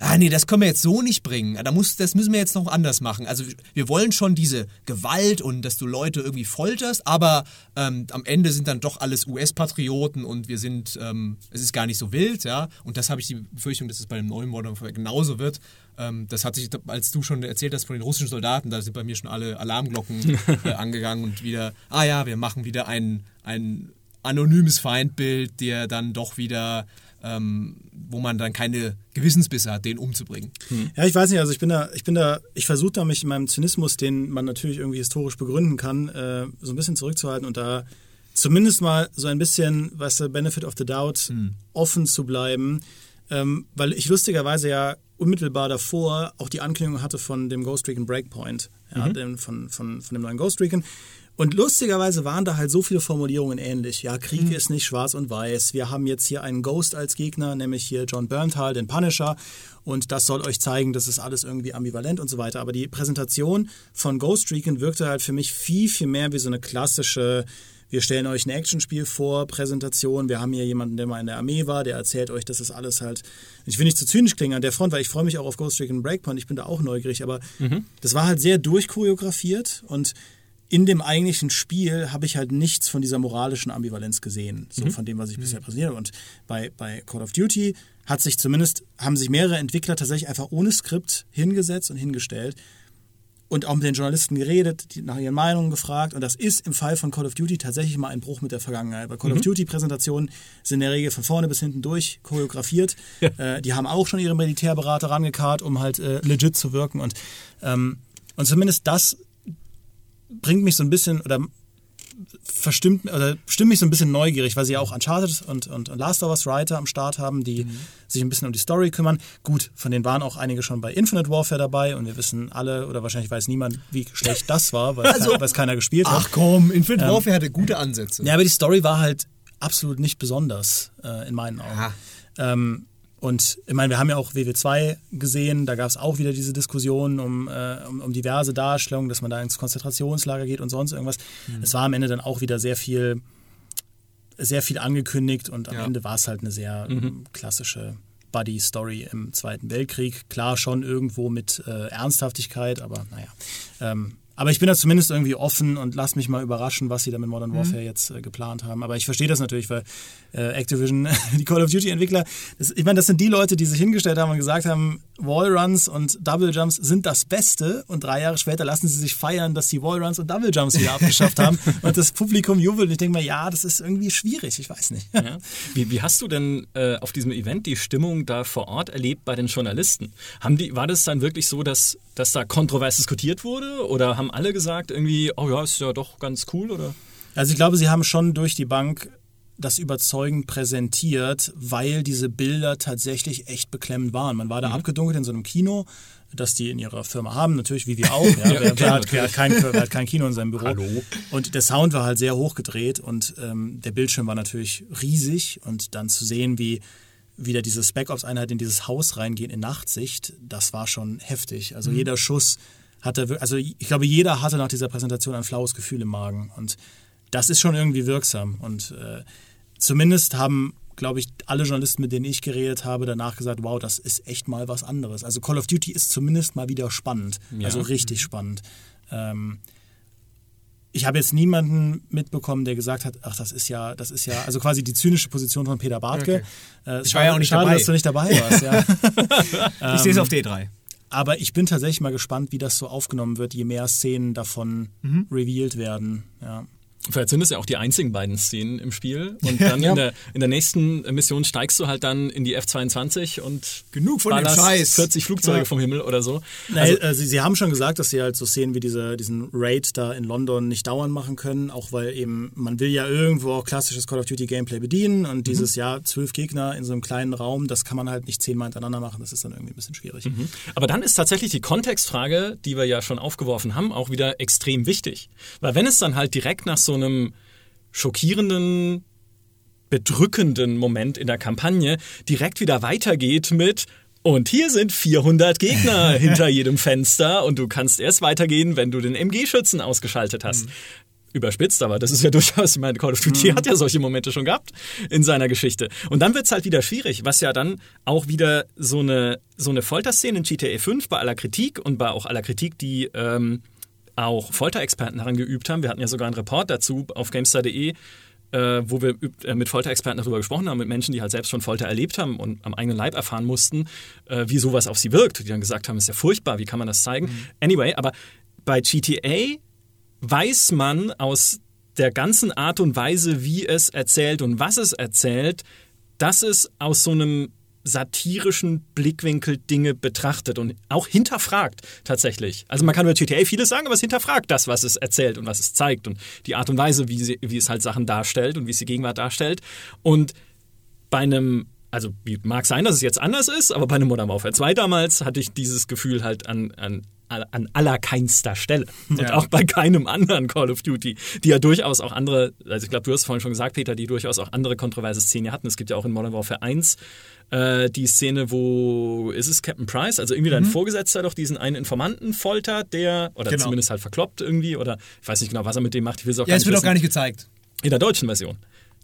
ah nee, das können wir jetzt so nicht bringen. Da muss, das müssen wir jetzt noch anders machen. Also wir wollen schon diese Gewalt und dass du Leute irgendwie folterst, aber ähm, am Ende sind dann doch alles US-Patrioten und wir sind, ähm, es ist gar nicht so wild, ja. Und das habe ich die Befürchtung, dass es bei dem neuen Modern genauso wird. Ähm, das hat sich, als du schon erzählt hast von den russischen Soldaten, da sind bei mir schon alle Alarmglocken äh, angegangen und wieder, ah ja, wir machen wieder ein, ein anonymes Feindbild, der dann doch wieder ähm, wo man dann keine Gewissensbisse hat, den umzubringen. Hm. Ja, ich weiß nicht, also ich bin da, ich bin da, ich versuche da mich in meinem Zynismus, den man natürlich irgendwie historisch begründen kann, äh, so ein bisschen zurückzuhalten und da zumindest mal so ein bisschen, was der Benefit of the Doubt, hm. offen zu bleiben, ähm, weil ich lustigerweise ja unmittelbar davor auch die Ankündigung hatte von dem Ghost Recon Breakpoint, ja, mhm. dem, von, von, von dem neuen Ghost Recon. Und lustigerweise waren da halt so viele Formulierungen ähnlich. Ja, Krieg Mhm. ist nicht schwarz und weiß. Wir haben jetzt hier einen Ghost als Gegner, nämlich hier John Bernthal, den Punisher. Und das soll euch zeigen, das ist alles irgendwie ambivalent und so weiter. Aber die Präsentation von Ghost Recon wirkte halt für mich viel, viel mehr wie so eine klassische wir stellen euch ein Actionspiel vor, Präsentation. Wir haben hier jemanden, der mal in der Armee war, der erzählt euch, dass das alles halt. Ich will nicht zu zynisch klingen an der Front, weil ich freue mich auch auf Ghost Recon Breakpoint. Ich bin da auch neugierig, aber das war halt sehr durchchoreografiert und in dem eigentlichen Spiel habe ich halt nichts von dieser moralischen Ambivalenz gesehen, so von dem, was ich bisher präsentiert habe. Und bei, bei Call of Duty hat sich zumindest, haben sich mehrere Entwickler tatsächlich einfach ohne Skript hingesetzt und hingestellt und auch mit den Journalisten geredet, die nach ihren Meinungen gefragt. Und das ist im Fall von Call of Duty tatsächlich mal ein Bruch mit der Vergangenheit. Bei Call of Duty Präsentationen sind in der Regel von vorne bis hinten durch choreografiert. Äh, die haben auch schon ihre Militärberater rangekarrt, um halt äh, legit zu wirken. Und, ähm, und zumindest das bringt mich so ein bisschen oder verstimmt oder stimmt mich so ein bisschen neugierig, weil sie ja auch Uncharted und, und, und Last of Us Writer am Start haben, die sich ein bisschen um die Story kümmern. Gut, von denen waren auch einige schon bei Infinite Warfare dabei und wir wissen alle oder wahrscheinlich weiß niemand, wie schlecht das war, weil, weil es keiner gespielt hat. Ach komm, Infinite Warfare hatte gute Ansätze. Ja, aber die Story war halt absolut nicht besonders äh, in meinen Augen. Ähm, und ich meine, wir haben ja auch WW2 gesehen, da gab es auch wieder diese Diskussion um, äh, um, um diverse Darstellungen, dass man da ins Konzentrationslager geht und sonst irgendwas. Es war am Ende dann auch wieder sehr viel, sehr viel angekündigt und am Ja. Ende war es halt eine sehr ähm, klassische Buddy-Story im Zweiten Weltkrieg. Klar schon irgendwo mit äh, Ernsthaftigkeit, aber naja. Ähm, aber ich bin da zumindest irgendwie offen und lass mich mal überraschen, was sie da mit Modern Warfare jetzt äh, geplant haben. Aber ich verstehe das natürlich, weil äh, Activision, die Call of Duty-Entwickler, ich meine, das sind die Leute, die sich hingestellt haben und gesagt haben, Wallruns und Double Jumps sind das Beste und drei Jahre später lassen sie sich feiern, dass sie Wallruns und Double Jumps wieder abgeschafft haben und das Publikum jubelt. Und ich denke mir, ja, das ist irgendwie schwierig, ich weiß nicht. Ja. Wie, wie hast du denn äh, auf diesem Event die Stimmung da vor Ort erlebt bei den Journalisten? Haben die, war das dann wirklich so, dass, dass da kontrovers diskutiert wurde? Oder haben alle gesagt irgendwie, oh ja, ist ja doch ganz cool? Oder? Also ich glaube, sie haben schon durch die Bank das überzeugend präsentiert, weil diese Bilder tatsächlich echt beklemmend waren. Man war da abgedunkelt in so einem Kino, das die in ihrer Firma haben, natürlich wie wir auch. Ja. wer, wer, klar, hat, wer, hat kein, wer hat kein Kino in seinem Büro? Hallo. Und der Sound war halt sehr hochgedreht und ähm, der Bildschirm war natürlich riesig und dann zu sehen, wie wieder diese Spec Ops Einheit in dieses Haus reingehen in Nachtsicht, das war schon heftig. Also jeder Schuss hatte, also ich glaube, jeder hatte nach dieser Präsentation ein flaues Gefühl im Magen und das ist schon irgendwie wirksam und äh, zumindest haben glaube ich, alle Journalisten, mit denen ich geredet habe, danach gesagt, wow, das ist echt mal was anderes. Also Call of Duty ist zumindest mal wieder spannend. Ja. Also richtig spannend. Ähm, ich habe jetzt niemanden mitbekommen, der gesagt hat, ach, das ist ja, das ist ja, also quasi die zynische Position von Peter Bartke. Äh, Ich war ja auch nicht schade, dabei. dass du nicht dabei warst. Ja. ich sehe es auf D3. Aber ich bin tatsächlich mal gespannt, wie das so aufgenommen wird, je mehr Szenen davon Mhm. revealed werden. Ja. Vielleicht sind es ja auch die einzigen beiden Szenen im Spiel. Und dann Ja. in, der, in der nächsten Mission steigst du halt dann in die F-22 und Genug von dem Scheiß. 40 Flugzeuge Ja. vom Himmel oder so. Nein, äh, sie, sie haben schon gesagt, dass sie halt so Szenen wie diese, diesen Raid da in London nicht dauernd machen können, auch weil eben, man will ja irgendwo auch klassisches Call of Duty Gameplay bedienen und dieses Jahr zwölf Gegner in so einem kleinen Raum, das kann man halt nicht zehnmal hintereinander machen, das ist dann irgendwie ein bisschen schwierig. Aber dann ist tatsächlich die Kontextfrage, die wir ja schon aufgeworfen haben, auch wieder extrem wichtig. Weil wenn es dann halt direkt nach so einem schockierenden, bedrückenden Moment in der Kampagne direkt wieder weitergeht mit und hier sind 400 Gegner hinter jedem Fenster und du kannst erst weitergehen, wenn du den MG-Schützen ausgeschaltet hast. Überspitzt, aber das ist ja durchaus, ich meine, Call of Duty hat ja solche Momente schon gehabt in seiner Geschichte. Und dann wird's halt wieder schwierig, was ja dann auch wieder so eine, so eine Folterszene in GTA 5 bei aller Kritik und bei auch aller Kritik, die ähm, auch Folterexperten daran geübt haben. Wir hatten ja sogar einen Report dazu auf GameStar.de, äh, wo wir äh, mit Folterexperten darüber gesprochen haben, mit Menschen, die halt selbst schon Folter erlebt haben und am eigenen Leib erfahren mussten, äh, wie sowas auf sie wirkt. Die dann gesagt haben, ist ja furchtbar, wie kann man das zeigen? Anyway, aber bei GTA weiß man aus der ganzen Art und Weise, wie es erzählt und was es erzählt, dass es aus so einem satirischen Blickwinkel Dinge betrachtet und auch hinterfragt tatsächlich. Also man kann über GTA vieles sagen, aber es hinterfragt das, was es erzählt und was es zeigt und die Art und Weise, wie, sie, wie es halt Sachen darstellt und wie es die Gegenwart darstellt. Und bei einem, also mag sein, dass es jetzt anders ist, aber bei einem Modern Warfare 2 damals hatte ich dieses Gefühl halt an, an an allerkeinster Stelle. Und Ja. auch bei keinem anderen Call of Duty, die ja durchaus auch andere, also ich glaube, du hast vorhin schon gesagt, Peter, die durchaus auch andere kontroverse Szenen hatten. Es gibt ja auch in Modern Warfare 1 äh, die Szene, wo ist es Captain Price, also irgendwie dein Vorgesetzter doch diesen einen Informanten foltert, der, oder Genau. zumindest halt verkloppt irgendwie, oder ich weiß nicht genau, was er mit dem macht, ich will es auch Ja, gar es wird auch wissen. gar nicht gezeigt. In der deutschen Version,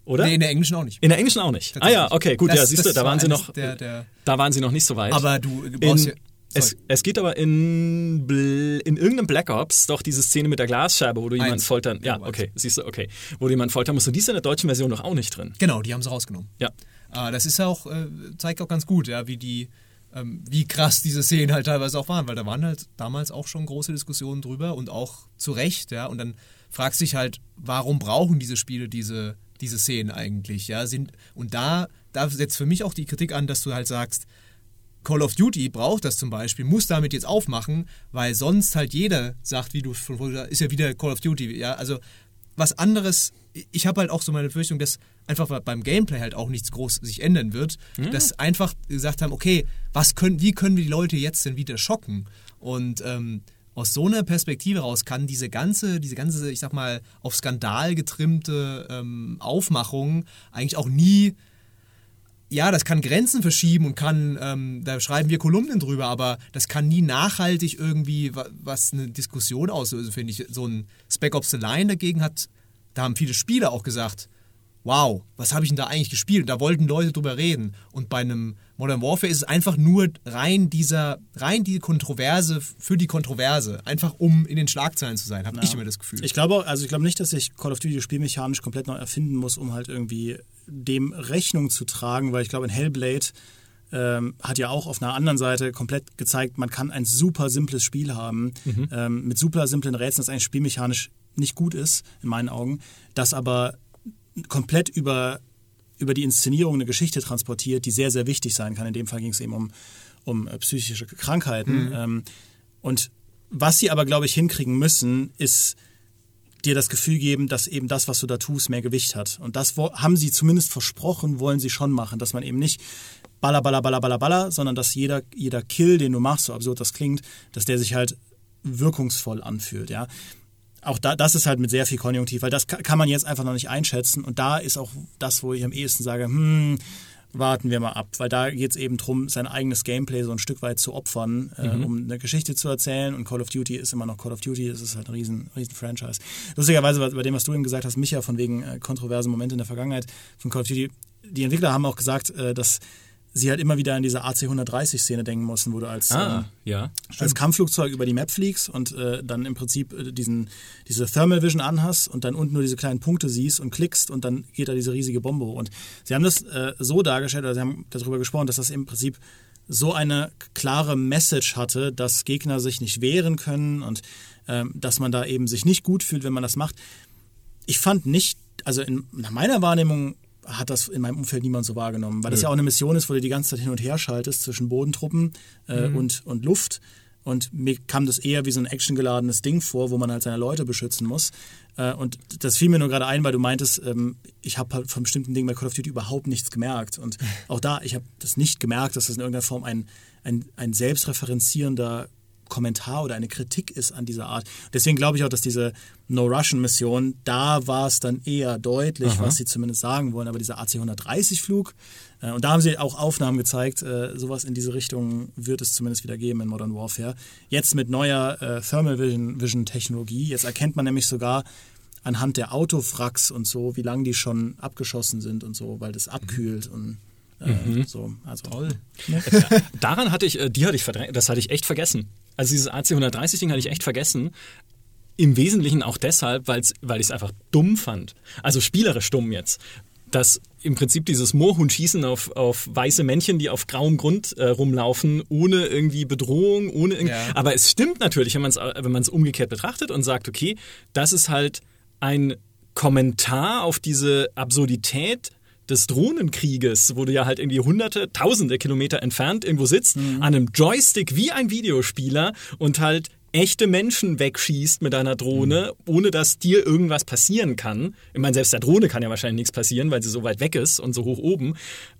oder? Nee, in der englischen auch nicht. In der englischen auch nicht. Ah ja, okay, gut, Das- ja, siehst du, da war waren sie noch, der- der- da waren sie noch nicht so weit. Aber du brauchst in, ja. Es, es geht aber in, in irgendeinem Black Ops doch diese Szene mit der Glasscheibe, wo du jemanden Eins. foltern, ja, Ja, okay, siehst du, okay, wo du jemanden foltern musst. Und die ist in der deutschen Version doch auch nicht drin. Genau, die haben sie rausgenommen. Ja. Ah, das ist ja auch, äh, zeigt auch ganz gut, ja, wie die, ähm, wie krass diese Szenen halt teilweise auch waren, weil da waren halt damals auch schon große Diskussionen drüber und auch zu Recht, ja. Und dann fragst du dich halt, warum brauchen diese Spiele diese, diese Szenen eigentlich, ja? Sind, und da, da setzt für mich auch die Kritik an, dass du halt sagst, Call of Duty braucht das zum Beispiel, muss damit jetzt aufmachen, weil sonst halt jeder sagt, wie du gesagt hast, ist ja wieder Call of Duty. Ja, also was anderes, ich habe halt auch so meine Befürchtung, dass einfach beim Gameplay halt auch nichts groß sich ändern wird, dass einfach gesagt haben, okay, was können, wie können wir die Leute jetzt denn wieder schocken? Und ähm, aus so einer Perspektive raus kann diese ganze, diese ganze, ich sag mal, auf Skandal getrimmte ähm, Aufmachung eigentlich auch nie ja, das kann Grenzen verschieben und kann, ähm, da schreiben wir Kolumnen drüber, aber das kann nie nachhaltig irgendwie wa- was eine Diskussion auslösen, finde ich. So ein Spec Ops The Line dagegen hat, da haben viele Spieler auch gesagt, wow, was habe ich denn da eigentlich gespielt? Und da wollten Leute drüber reden. Und bei einem Modern Warfare ist es einfach nur rein dieser, rein die Kontroverse für die Kontroverse. Einfach um in den Schlagzeilen zu sein, habe ich immer das Gefühl. Ich glaube, also ich glaube nicht, dass ich Call of Duty spielmechanisch komplett neu erfinden muss, um halt irgendwie dem Rechnung zu tragen, weil ich glaube, in Hellblade ähm, hat ja auch auf einer anderen Seite komplett gezeigt, man kann ein super simples Spiel haben, ähm, mit super simplen Rätseln, das eigentlich spielmechanisch nicht gut ist, in meinen Augen, das aber komplett über, über die Inszenierung eine Geschichte transportiert, die sehr, sehr wichtig sein kann. In dem Fall ging es eben um, um äh, psychische Krankheiten. Ähm, und was sie aber, glaube ich, hinkriegen müssen, ist dir das Gefühl geben, dass eben das, was du da tust, mehr Gewicht hat. Und das haben sie zumindest versprochen, wollen sie schon machen, dass man eben nicht baller, baller, baller, baller, baller, sondern dass jeder, jeder Kill, den du machst, so absurd das klingt, dass der sich halt wirkungsvoll anfühlt, ja. Auch da, das ist halt mit sehr viel Konjunktiv, weil das ka- kann man jetzt einfach noch nicht einschätzen. Und da ist auch das, wo ich am ehesten sage, hm, warten wir mal ab, weil da geht es eben darum, sein eigenes Gameplay so ein Stück weit zu opfern, äh, um eine Geschichte zu erzählen. Und Call of Duty ist immer noch Call of Duty, es ist halt ein riesen, riesen Franchise. Lustigerweise, bei bei dem, was du eben gesagt hast, Micha, von wegen äh, kontroversen Momente in der Vergangenheit von Call of Duty, die Entwickler haben auch gesagt, äh, dass sie halt immer wieder an diese AC-130-Szene denken mussten, wo du als, Ah, ähm, ja. als Kampfflugzeug über die Map fliegst und äh, dann im Prinzip äh, diesen, diese Thermal Vision anhast und dann unten nur diese kleinen Punkte siehst und klickst und dann geht da diese riesige Bombe hoch. Und sie haben das äh, so dargestellt, oder sie haben darüber gesprochen, dass das im Prinzip so eine klare Message hatte, dass Gegner sich nicht wehren können und ähm, dass man da eben sich nicht gut fühlt, wenn man das macht. Ich fand nicht, also in, nach meiner Wahrnehmung hat das in meinem Umfeld niemand so wahrgenommen, weil das ja auch eine Mission ist, wo du die ganze Zeit hin und her schaltest zwischen Bodentruppen äh, und, und Luft. Und mir kam das eher wie so ein actiongeladenes Ding vor, wo man halt seine Leute beschützen muss. Äh, und das fiel mir nur gerade ein, weil du meintest, ähm, ich habe halt von bestimmten Dingen bei Call of Duty überhaupt nichts gemerkt. Und auch da, ich habe das nicht gemerkt, dass das in irgendeiner Form ein, ein, ein selbstreferenzierender Kommentar oder eine Kritik ist an dieser Art. Deswegen glaube ich auch, dass diese No-Russian-Mission, da war es dann eher deutlich, was sie zumindest sagen wollen. Aber dieser AC-130-Flug, äh, und da haben sie auch Aufnahmen gezeigt, äh, sowas in diese Richtung wird es zumindest wieder geben in Modern Warfare. Jetzt mit neuer äh, Thermal Vision, Vision Technologie, jetzt erkennt man nämlich sogar anhand der Autowracks und so, wie lange die schon abgeschossen sind und so, weil das abkühlt und äh, so. Also, Toll. Daran hatte ich, äh, die hatte ich verdrängt, das hatte ich echt vergessen. Also dieses AC-130-Ding hatte ich echt vergessen. Im Wesentlichen auch deshalb, weil's, weil ich es einfach dumm fand. Also spielerisch dumm jetzt. Dass im Prinzip dieses Moorhuhn-Schießen auf, auf weiße Männchen, die auf grauem Grund äh, rumlaufen, ohne irgendwie Bedrohung, ohne irgendwie. Ja. Aber es stimmt natürlich, wenn man es wenn man's umgekehrt betrachtet und sagt, okay, das ist halt ein Kommentar auf diese Absurdität des Drohnenkrieges, wo du ja halt irgendwie hunderte, tausende Kilometer entfernt irgendwo sitzt, an einem Joystick wie ein Videospieler und halt echte Menschen wegschießt mit deiner Drohne, ohne dass dir irgendwas passieren kann. Ich meine, selbst der Drohne kann ja wahrscheinlich nichts passieren, weil sie so weit weg ist und so hoch oben.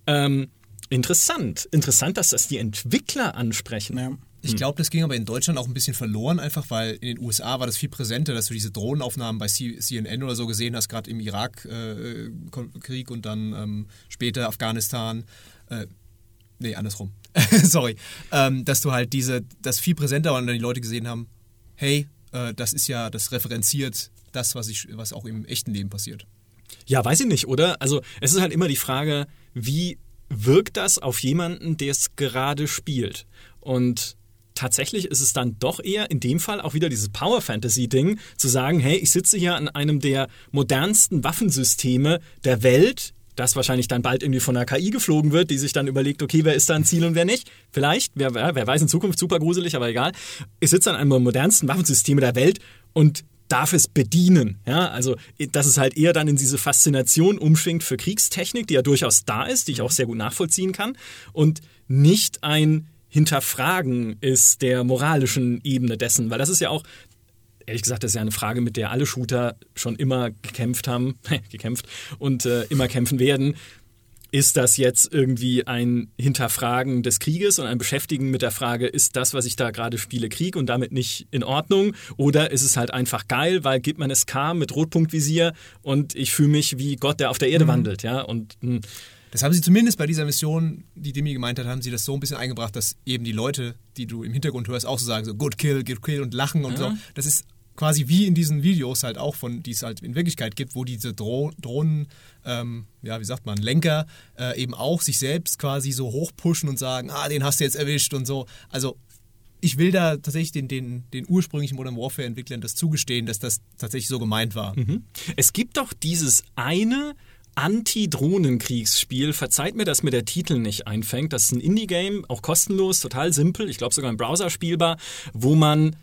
Ähm, interessant. Interessant, dass das die Entwickler ansprechen. Ja. Ich glaube, das ging aber in Deutschland auch ein bisschen verloren, einfach weil in den USA war das viel präsenter, dass du diese Drohnenaufnahmen bei CNN oder so gesehen hast, gerade im Irak-Krieg äh, und dann ähm, später Afghanistan. Äh, nee, andersrum. Sorry. Ähm, dass du halt diese, das viel präsenter war und dann die Leute gesehen haben, hey, äh, das ist ja, das referenziert das, was, ich, was auch im echten Leben passiert. Ja, weiß ich nicht, oder? Also es ist halt immer die Frage, wie wirkt das auf jemanden, der es gerade spielt? Und tatsächlich ist es dann doch eher in dem Fall auch wieder dieses Power Fantasy Ding, zu sagen, hey, ich sitze hier an einem der modernsten Waffensysteme der Welt, das wahrscheinlich dann bald irgendwie von der KI geflogen wird, die sich dann überlegt, okay, wer ist da ein Ziel und wer nicht. Vielleicht, wer, wer weiß in Zukunft, super gruselig, aber egal. Ich sitze an einem der modernsten Waffensysteme der Welt und darf es bedienen. Ja, also, dass es halt eher dann in diese Faszination umschwingt für Kriegstechnik, die ja durchaus da ist, die ich auch sehr gut nachvollziehen kann und nicht ein Hinterfragen ist der moralischen Ebene dessen, weil das ist ja auch ehrlich gesagt, das ist ja eine Frage, mit der alle Shooter schon immer gekämpft haben, gekämpft und äh, immer kämpfen werden. Ist das jetzt irgendwie ein Hinterfragen des Krieges und ein Beschäftigen mit der Frage, ist das, was ich da gerade spiele, Krieg und damit nicht in Ordnung? Oder ist es halt einfach geil, weil gibt man es K mit Rotpunktvisier und ich fühle mich wie Gott, der auf der Erde mhm. wandelt, ja? Und mh, hm, das haben sie zumindest bei dieser Mission, die Demi gemeint hat, haben sie das so ein bisschen eingebracht, dass eben die Leute, die du im Hintergrund hörst, auch so sagen, so good kill, good kill und lachen und ja. so. Das ist quasi wie in diesen Videos halt auch von, die es halt in Wirklichkeit gibt, wo diese Dro Drohnen, ähm, ja, wie sagt man, Lenker äh, eben auch sich selbst quasi so hochpushen und sagen, ah, den hast du jetzt erwischt und so. Also ich will da tatsächlich den, den, den ursprünglichen Modern Warfare-Entwicklern das zugestehen, dass das tatsächlich so gemeint war. Mhm. Es gibt doch dieses eine Anti-Drohnenkriegsspiel. Verzeiht mir, dass mir der Titel nicht einfängt. Das ist ein Indie-Game, auch kostenlos, total simpel. Ich glaube sogar im Browser spielbar, wo man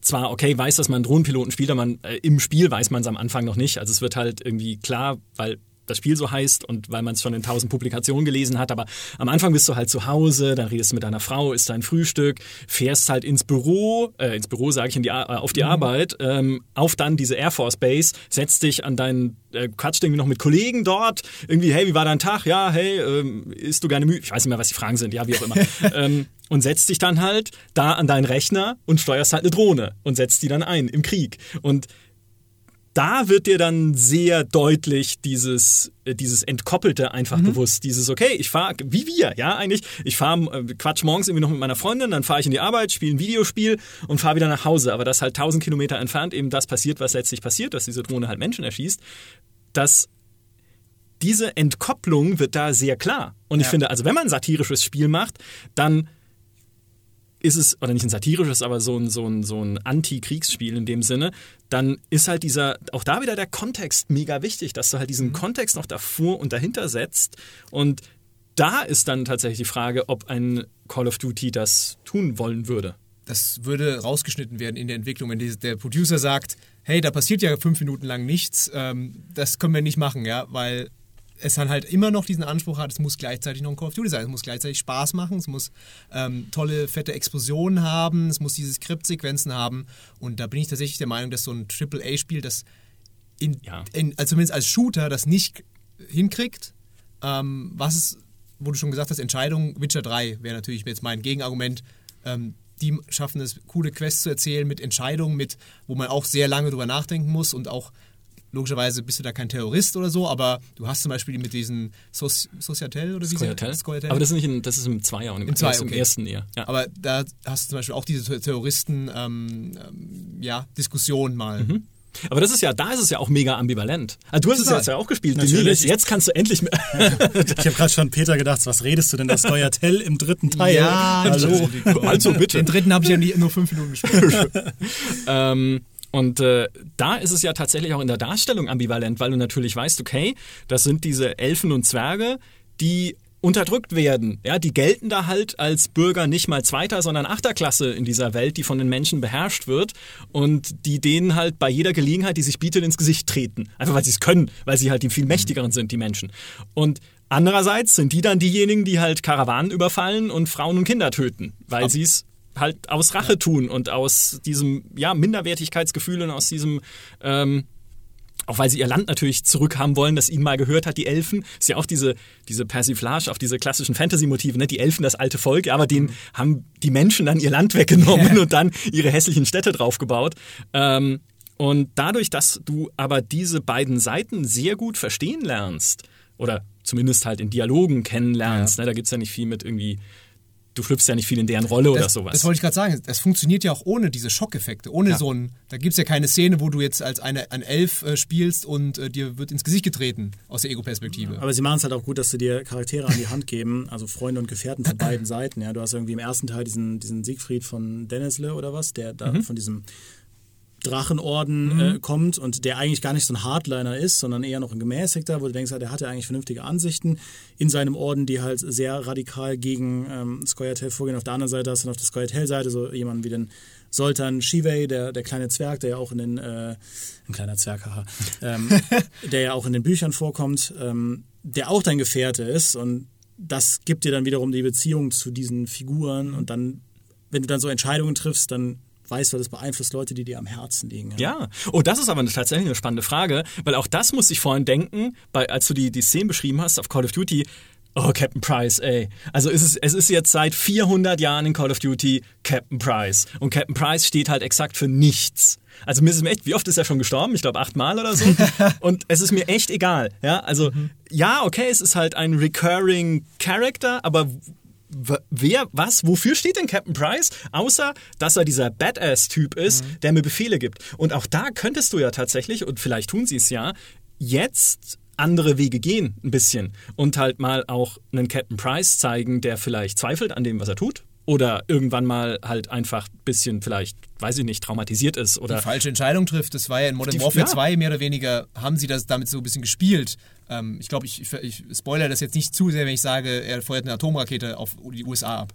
zwar, okay, weiß, dass man Drohnenpiloten spielt, aber man, äh, im Spiel weiß man es am Anfang noch nicht. Also es wird halt irgendwie klar, weil das Spiel so heißt und weil man es schon in tausend Publikationen gelesen hat. Aber am Anfang bist du halt zu Hause, dann redest du mit deiner Frau, isst dein Frühstück, fährst halt ins Büro, äh, ins Büro sage ich, in die, äh, auf die mhm. Arbeit, ähm, auf dann diese Air Force Base, setzt dich an deinen, äh, quatscht irgendwie noch mit Kollegen dort, irgendwie, hey, wie war dein Tag? Ja, hey, ähm, isst du gerne Mühe? Ich weiß nicht mehr, was die Fragen sind, ja, wie auch immer. ähm, und setzt dich dann halt da an deinen Rechner und steuerst halt eine Drohne und setzt die dann ein im Krieg. Und da wird dir dann sehr deutlich dieses, äh, dieses Entkoppelte einfach mhm. bewusst. Dieses, okay, ich fahre, wie wir, ja, eigentlich, ich fahre, äh, quatsch morgens irgendwie noch mit meiner Freundin, dann fahre ich in die Arbeit, spiele ein Videospiel und fahre wieder nach Hause. Aber dass halt tausend Kilometer entfernt eben das passiert, was letztlich passiert, dass diese Drohne halt Menschen erschießt, dass diese Entkopplung wird da sehr klar. Und ich finde, also wenn man ein satirisches Spiel macht, dann ist es, oder nicht ein satirisches, aber so ein, so ein, so ein Anti-Kriegsspiel in dem Sinne, dann ist halt dieser, auch da wieder der Kontext mega wichtig, dass du halt diesen mhm. Kontext noch davor und dahinter setzt. Und da ist dann tatsächlich die Frage, ob ein Call of Duty das tun wollen würde. Das würde rausgeschnitten werden in der Entwicklung, wenn der Producer sagt, hey, da passiert ja fünf Minuten lang nichts, ähm, das können wir nicht machen, ja, weil es dann halt immer noch diesen Anspruch hat, es muss gleichzeitig noch ein Call of Duty sein, es muss gleichzeitig Spaß machen, es muss ähm, tolle, fette Explosionen haben, es muss diese Skriptsequenzen haben. Und da bin ich tatsächlich der Meinung, dass so ein AAA-Spiel, das in, ja. in, also zumindest als Shooter das nicht hinkriegt, ähm, was ist, wo du schon gesagt hast, Entscheidung, Witcher 3 wäre natürlich jetzt mein Gegenargument, ähm, die schaffen es, coole Quests zu erzählen mit Entscheidungen, mit, wo man auch sehr lange drüber nachdenken muss und auch logischerweise bist du da kein Terrorist oder so, aber du hast zum Beispiel mit diesen Soci Sociatel oder wie Skoyatel? Skoyatel? Aber das ist nicht in, das ist im Zweier und im, Im, Zwei, okay. im ersten eher. Ja. Aber da hast du zum Beispiel auch diese Terroristen ähm, ähm, ja, Diskussion mal. Mhm. Aber das ist ja, da ist es ja auch mega ambivalent. Also du hast es ja jetzt ja auch gespielt, Natürlich. Jetzt kannst du endlich. ich habe gerade schon Peter gedacht, was redest du denn das Steuertell im dritten Teil? Ja, hallo. Also bitte. Den dritten habe ich ja nur fünf Minuten gespielt. ähm, und äh, da ist es ja tatsächlich auch in der Darstellung ambivalent, weil du natürlich weißt, okay, das sind diese Elfen und Zwerge, die unterdrückt werden. Ja, die gelten da halt als Bürger nicht mal zweiter, sondern achter Klasse in dieser Welt, die von den Menschen beherrscht wird und die denen halt bei jeder Gelegenheit, die sich bietet, ins Gesicht treten. Einfach weil sie es können, weil sie halt die viel mächtigeren sind, die Menschen. Und andererseits sind die dann diejenigen, die halt Karawanen überfallen und Frauen und Kinder töten, weil sie es halt aus Rache tun und aus diesem ja, Minderwertigkeitsgefühl und aus diesem ähm, auch weil sie ihr Land natürlich zurückhaben wollen, das ihnen mal gehört hat, die Elfen. Ist ja auch diese, diese Persiflage auf diese klassischen Fantasy-Motive, ne? Die Elfen, das alte Volk, aber denen haben die Menschen dann ihr Land weggenommen und dann ihre hässlichen Städte draufgebaut. Ähm, und dadurch, dass du aber diese beiden Seiten sehr gut verstehen lernst, oder zumindest halt in Dialogen kennenlernst, ja. ne? da gibt's ja nicht viel mit irgendwie du schlüpfst ja nicht viel in deren Rolle das, oder sowas. Das wollte ich gerade sagen. Das funktioniert ja auch ohne diese Schockeffekte. Ohne ja. so ein. Da gibt es ja keine Szene, wo du jetzt als eine, ein Elf äh, spielst und äh, dir wird ins Gesicht getreten aus der Ego-Perspektive. Aber sie machen es halt auch gut, dass sie dir Charaktere an die Hand geben, also Freunde und Gefährten von beiden Seiten. Ja, du hast irgendwie im ersten Teil diesen, diesen Siegfried von Dennisle oder was, der da mhm. von diesem Drachenorden mhm. äh, kommt und der eigentlich gar nicht so ein Hardliner ist, sondern eher noch ein gemäßigter, wo du denkst, der hatte eigentlich vernünftige Ansichten in seinem Orden, die halt sehr radikal gegen ähm, Scoia'tael vorgehen. Auf der anderen Seite hast du auf der Scoia'tael-Seite so jemanden wie den Sultan Shivei, der, der kleine Zwerg, der ja auch in den, äh, ein kleiner Zwerg, haha, ähm, der ja auch in den Büchern vorkommt, ähm, der auch dein Gefährte ist und das gibt dir dann wiederum die Beziehung zu diesen Figuren und dann, wenn du dann so Entscheidungen triffst, dann weißt du, das beeinflusst Leute, die dir am Herzen liegen. Ja, ja. oh, das ist aber tatsächlich eine spannende Frage, weil auch das musste ich vorhin denken, bei, als du die, die Szene beschrieben hast auf Call of Duty. Oh, Captain Price, ey. Also es ist, es ist jetzt seit 400 Jahren in Call of Duty Captain Price. Und Captain Price steht halt exakt für nichts. Also mir ist es echt, wie oft ist er schon gestorben? Ich glaube achtmal oder so. und es ist mir echt egal. Ja, also mhm. ja, okay, es ist halt ein recurring Character, aber wer, was, wofür steht denn Captain Price? Außer, dass er dieser Badass-Typ ist, mhm. der mir Befehle gibt. Und auch da könntest du ja tatsächlich, und vielleicht tun sie es ja, jetzt andere Wege gehen, ein bisschen. Und halt mal auch einen Captain Price zeigen, der vielleicht zweifelt an dem, was er tut oder irgendwann mal halt einfach ein bisschen vielleicht, weiß ich nicht, traumatisiert ist oder die falsche Entscheidung trifft. Das war ja in Modern Warfare ja. 2 mehr oder weniger, haben sie das damit so ein bisschen gespielt. Ähm, ich glaube, ich, ich, spoilere das jetzt nicht zu sehr, wenn ich sage, er feuert eine Atomrakete auf die USA ab.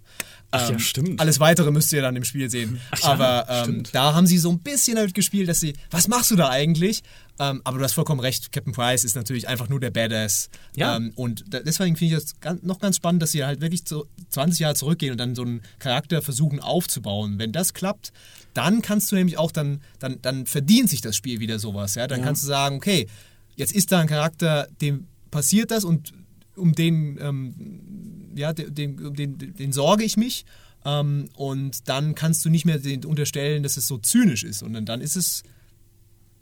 Ach ja, ähm, stimmt. Alles weitere müsst ihr dann im Spiel sehen. Ach, ja, Aber ähm, da haben sie so ein bisschen damit gespielt, dass sie, was machst du da eigentlich? Ähm, aber du hast vollkommen recht, Captain Price ist natürlich einfach nur der Badass. Ja. Ähm, und deswegen finde ich das noch ganz spannend, dass sie halt wirklich zu 20 Jahre zurückgehen und dann so einen Charakter versuchen aufzubauen. Wenn das klappt, dann kannst du nämlich auch dann, dann, dann verdient sich das Spiel wieder sowas. Ja? Dann ja. kannst du sagen, okay, jetzt ist da ein Charakter, dem passiert das und um den, ähm, ja, den, um den, den sorge ich mich. Ähm, und dann kannst du nicht mehr den unterstellen, dass es so zynisch ist. Und dann ist es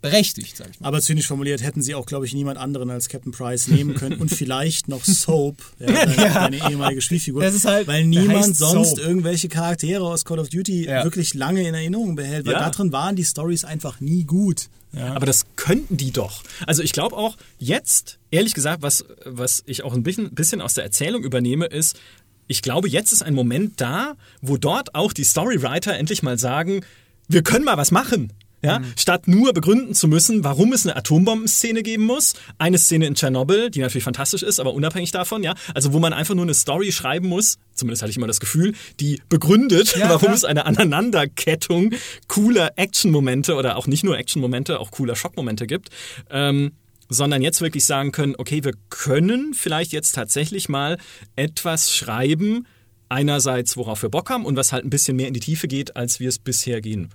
berechtigt, sag ich mal. Aber zynisch formuliert hätten sie auch, glaube ich, niemand anderen als Captain Price nehmen können und vielleicht noch Soap, ja, deine, ja. deine ehemalige Spielfigur, halt, weil niemand sonst Soap. irgendwelche Charaktere aus Call of Duty ja. wirklich lange in Erinnerung behält, weil da drin waren die Stories einfach nie gut. Aber das könnten die doch. Also ich glaube auch jetzt, ehrlich gesagt, was, was ich auch ein bisschen, bisschen aus der Erzählung übernehme, ist, ich glaube, jetzt ist ein Moment da, wo dort auch die Storywriter endlich mal sagen, wir können mal was machen. Ja, mhm. statt nur begründen zu müssen, warum es eine Atombombenszene geben muss, eine Szene in Tschernobyl, die natürlich fantastisch ist, aber unabhängig davon, ja, also wo man einfach nur eine Story schreiben muss, zumindest hatte ich immer das Gefühl, die begründet, ja, warum ja. es eine Aneinanderkettung cooler Action-Momente oder auch nicht nur Action-Momente, auch cooler Schockmomente gibt. Ähm, sondern jetzt wirklich sagen können, okay, wir können vielleicht jetzt tatsächlich mal etwas schreiben, einerseits, worauf wir Bock haben und was halt ein bisschen mehr in die Tiefe geht, als wir es bisher gehen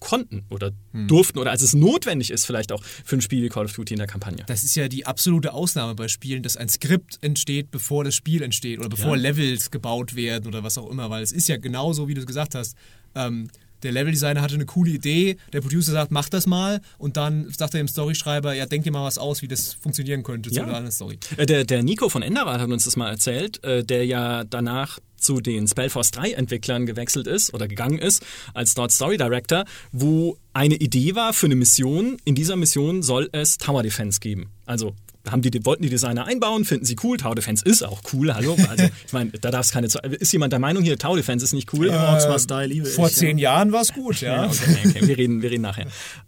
konnten oder hm. durften oder als es notwendig ist, vielleicht auch für ein Spiel wie Call of Duty in der Kampagne. Das ist ja die absolute Ausnahme bei Spielen, dass ein Skript entsteht, bevor das Spiel entsteht oder bevor ja. Levels gebaut werden oder was auch immer, weil es ist ja genauso, wie du es gesagt hast. Ähm, der Leveldesigner hatte eine coole Idee, der Producer sagt, mach das mal und dann sagt er dem Storyschreiber, ja, denk dir mal was aus, wie das funktionieren könnte ja. zu einer Story. Äh, der, der Nico von Enderat hat uns das mal erzählt, äh, der ja danach zu den Spellforce 3 Entwicklern gewechselt ist oder gegangen ist als dort Story Director, wo eine Idee war für eine Mission. In dieser Mission soll es Tower Defense geben. Also haben die, wollten die Designer einbauen, finden sie cool. Tower Defense ist auch cool, hallo. Also, ich meine, da darf es keine. Ist jemand der Meinung hier, Tower Defense ist nicht cool? Äh, Style, liebe vor ich, zehn ja. Jahren war es gut, ja. ja okay, okay, wir, reden, wir reden nachher.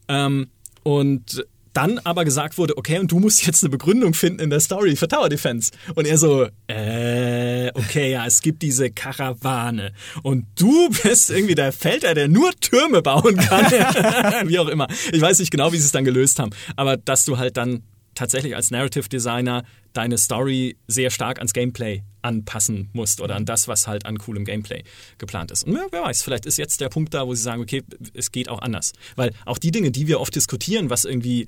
Ähm, und dann aber gesagt wurde, okay, und du musst jetzt eine Begründung finden in der Story für Tower Defense. Und er so, äh, okay, ja, es gibt diese Karawane. Und du bist irgendwie der Felder, der nur Türme bauen kann. wie auch immer. Ich weiß nicht genau, wie sie es dann gelöst haben. Aber dass du halt dann tatsächlich als Narrative Designer deine Story sehr stark ans Gameplay anpassen musst oder an das, was halt an coolem Gameplay geplant ist. Und wer weiß, vielleicht ist jetzt der Punkt da, wo sie sagen, okay, es geht auch anders. Weil auch die Dinge, die wir oft diskutieren, was irgendwie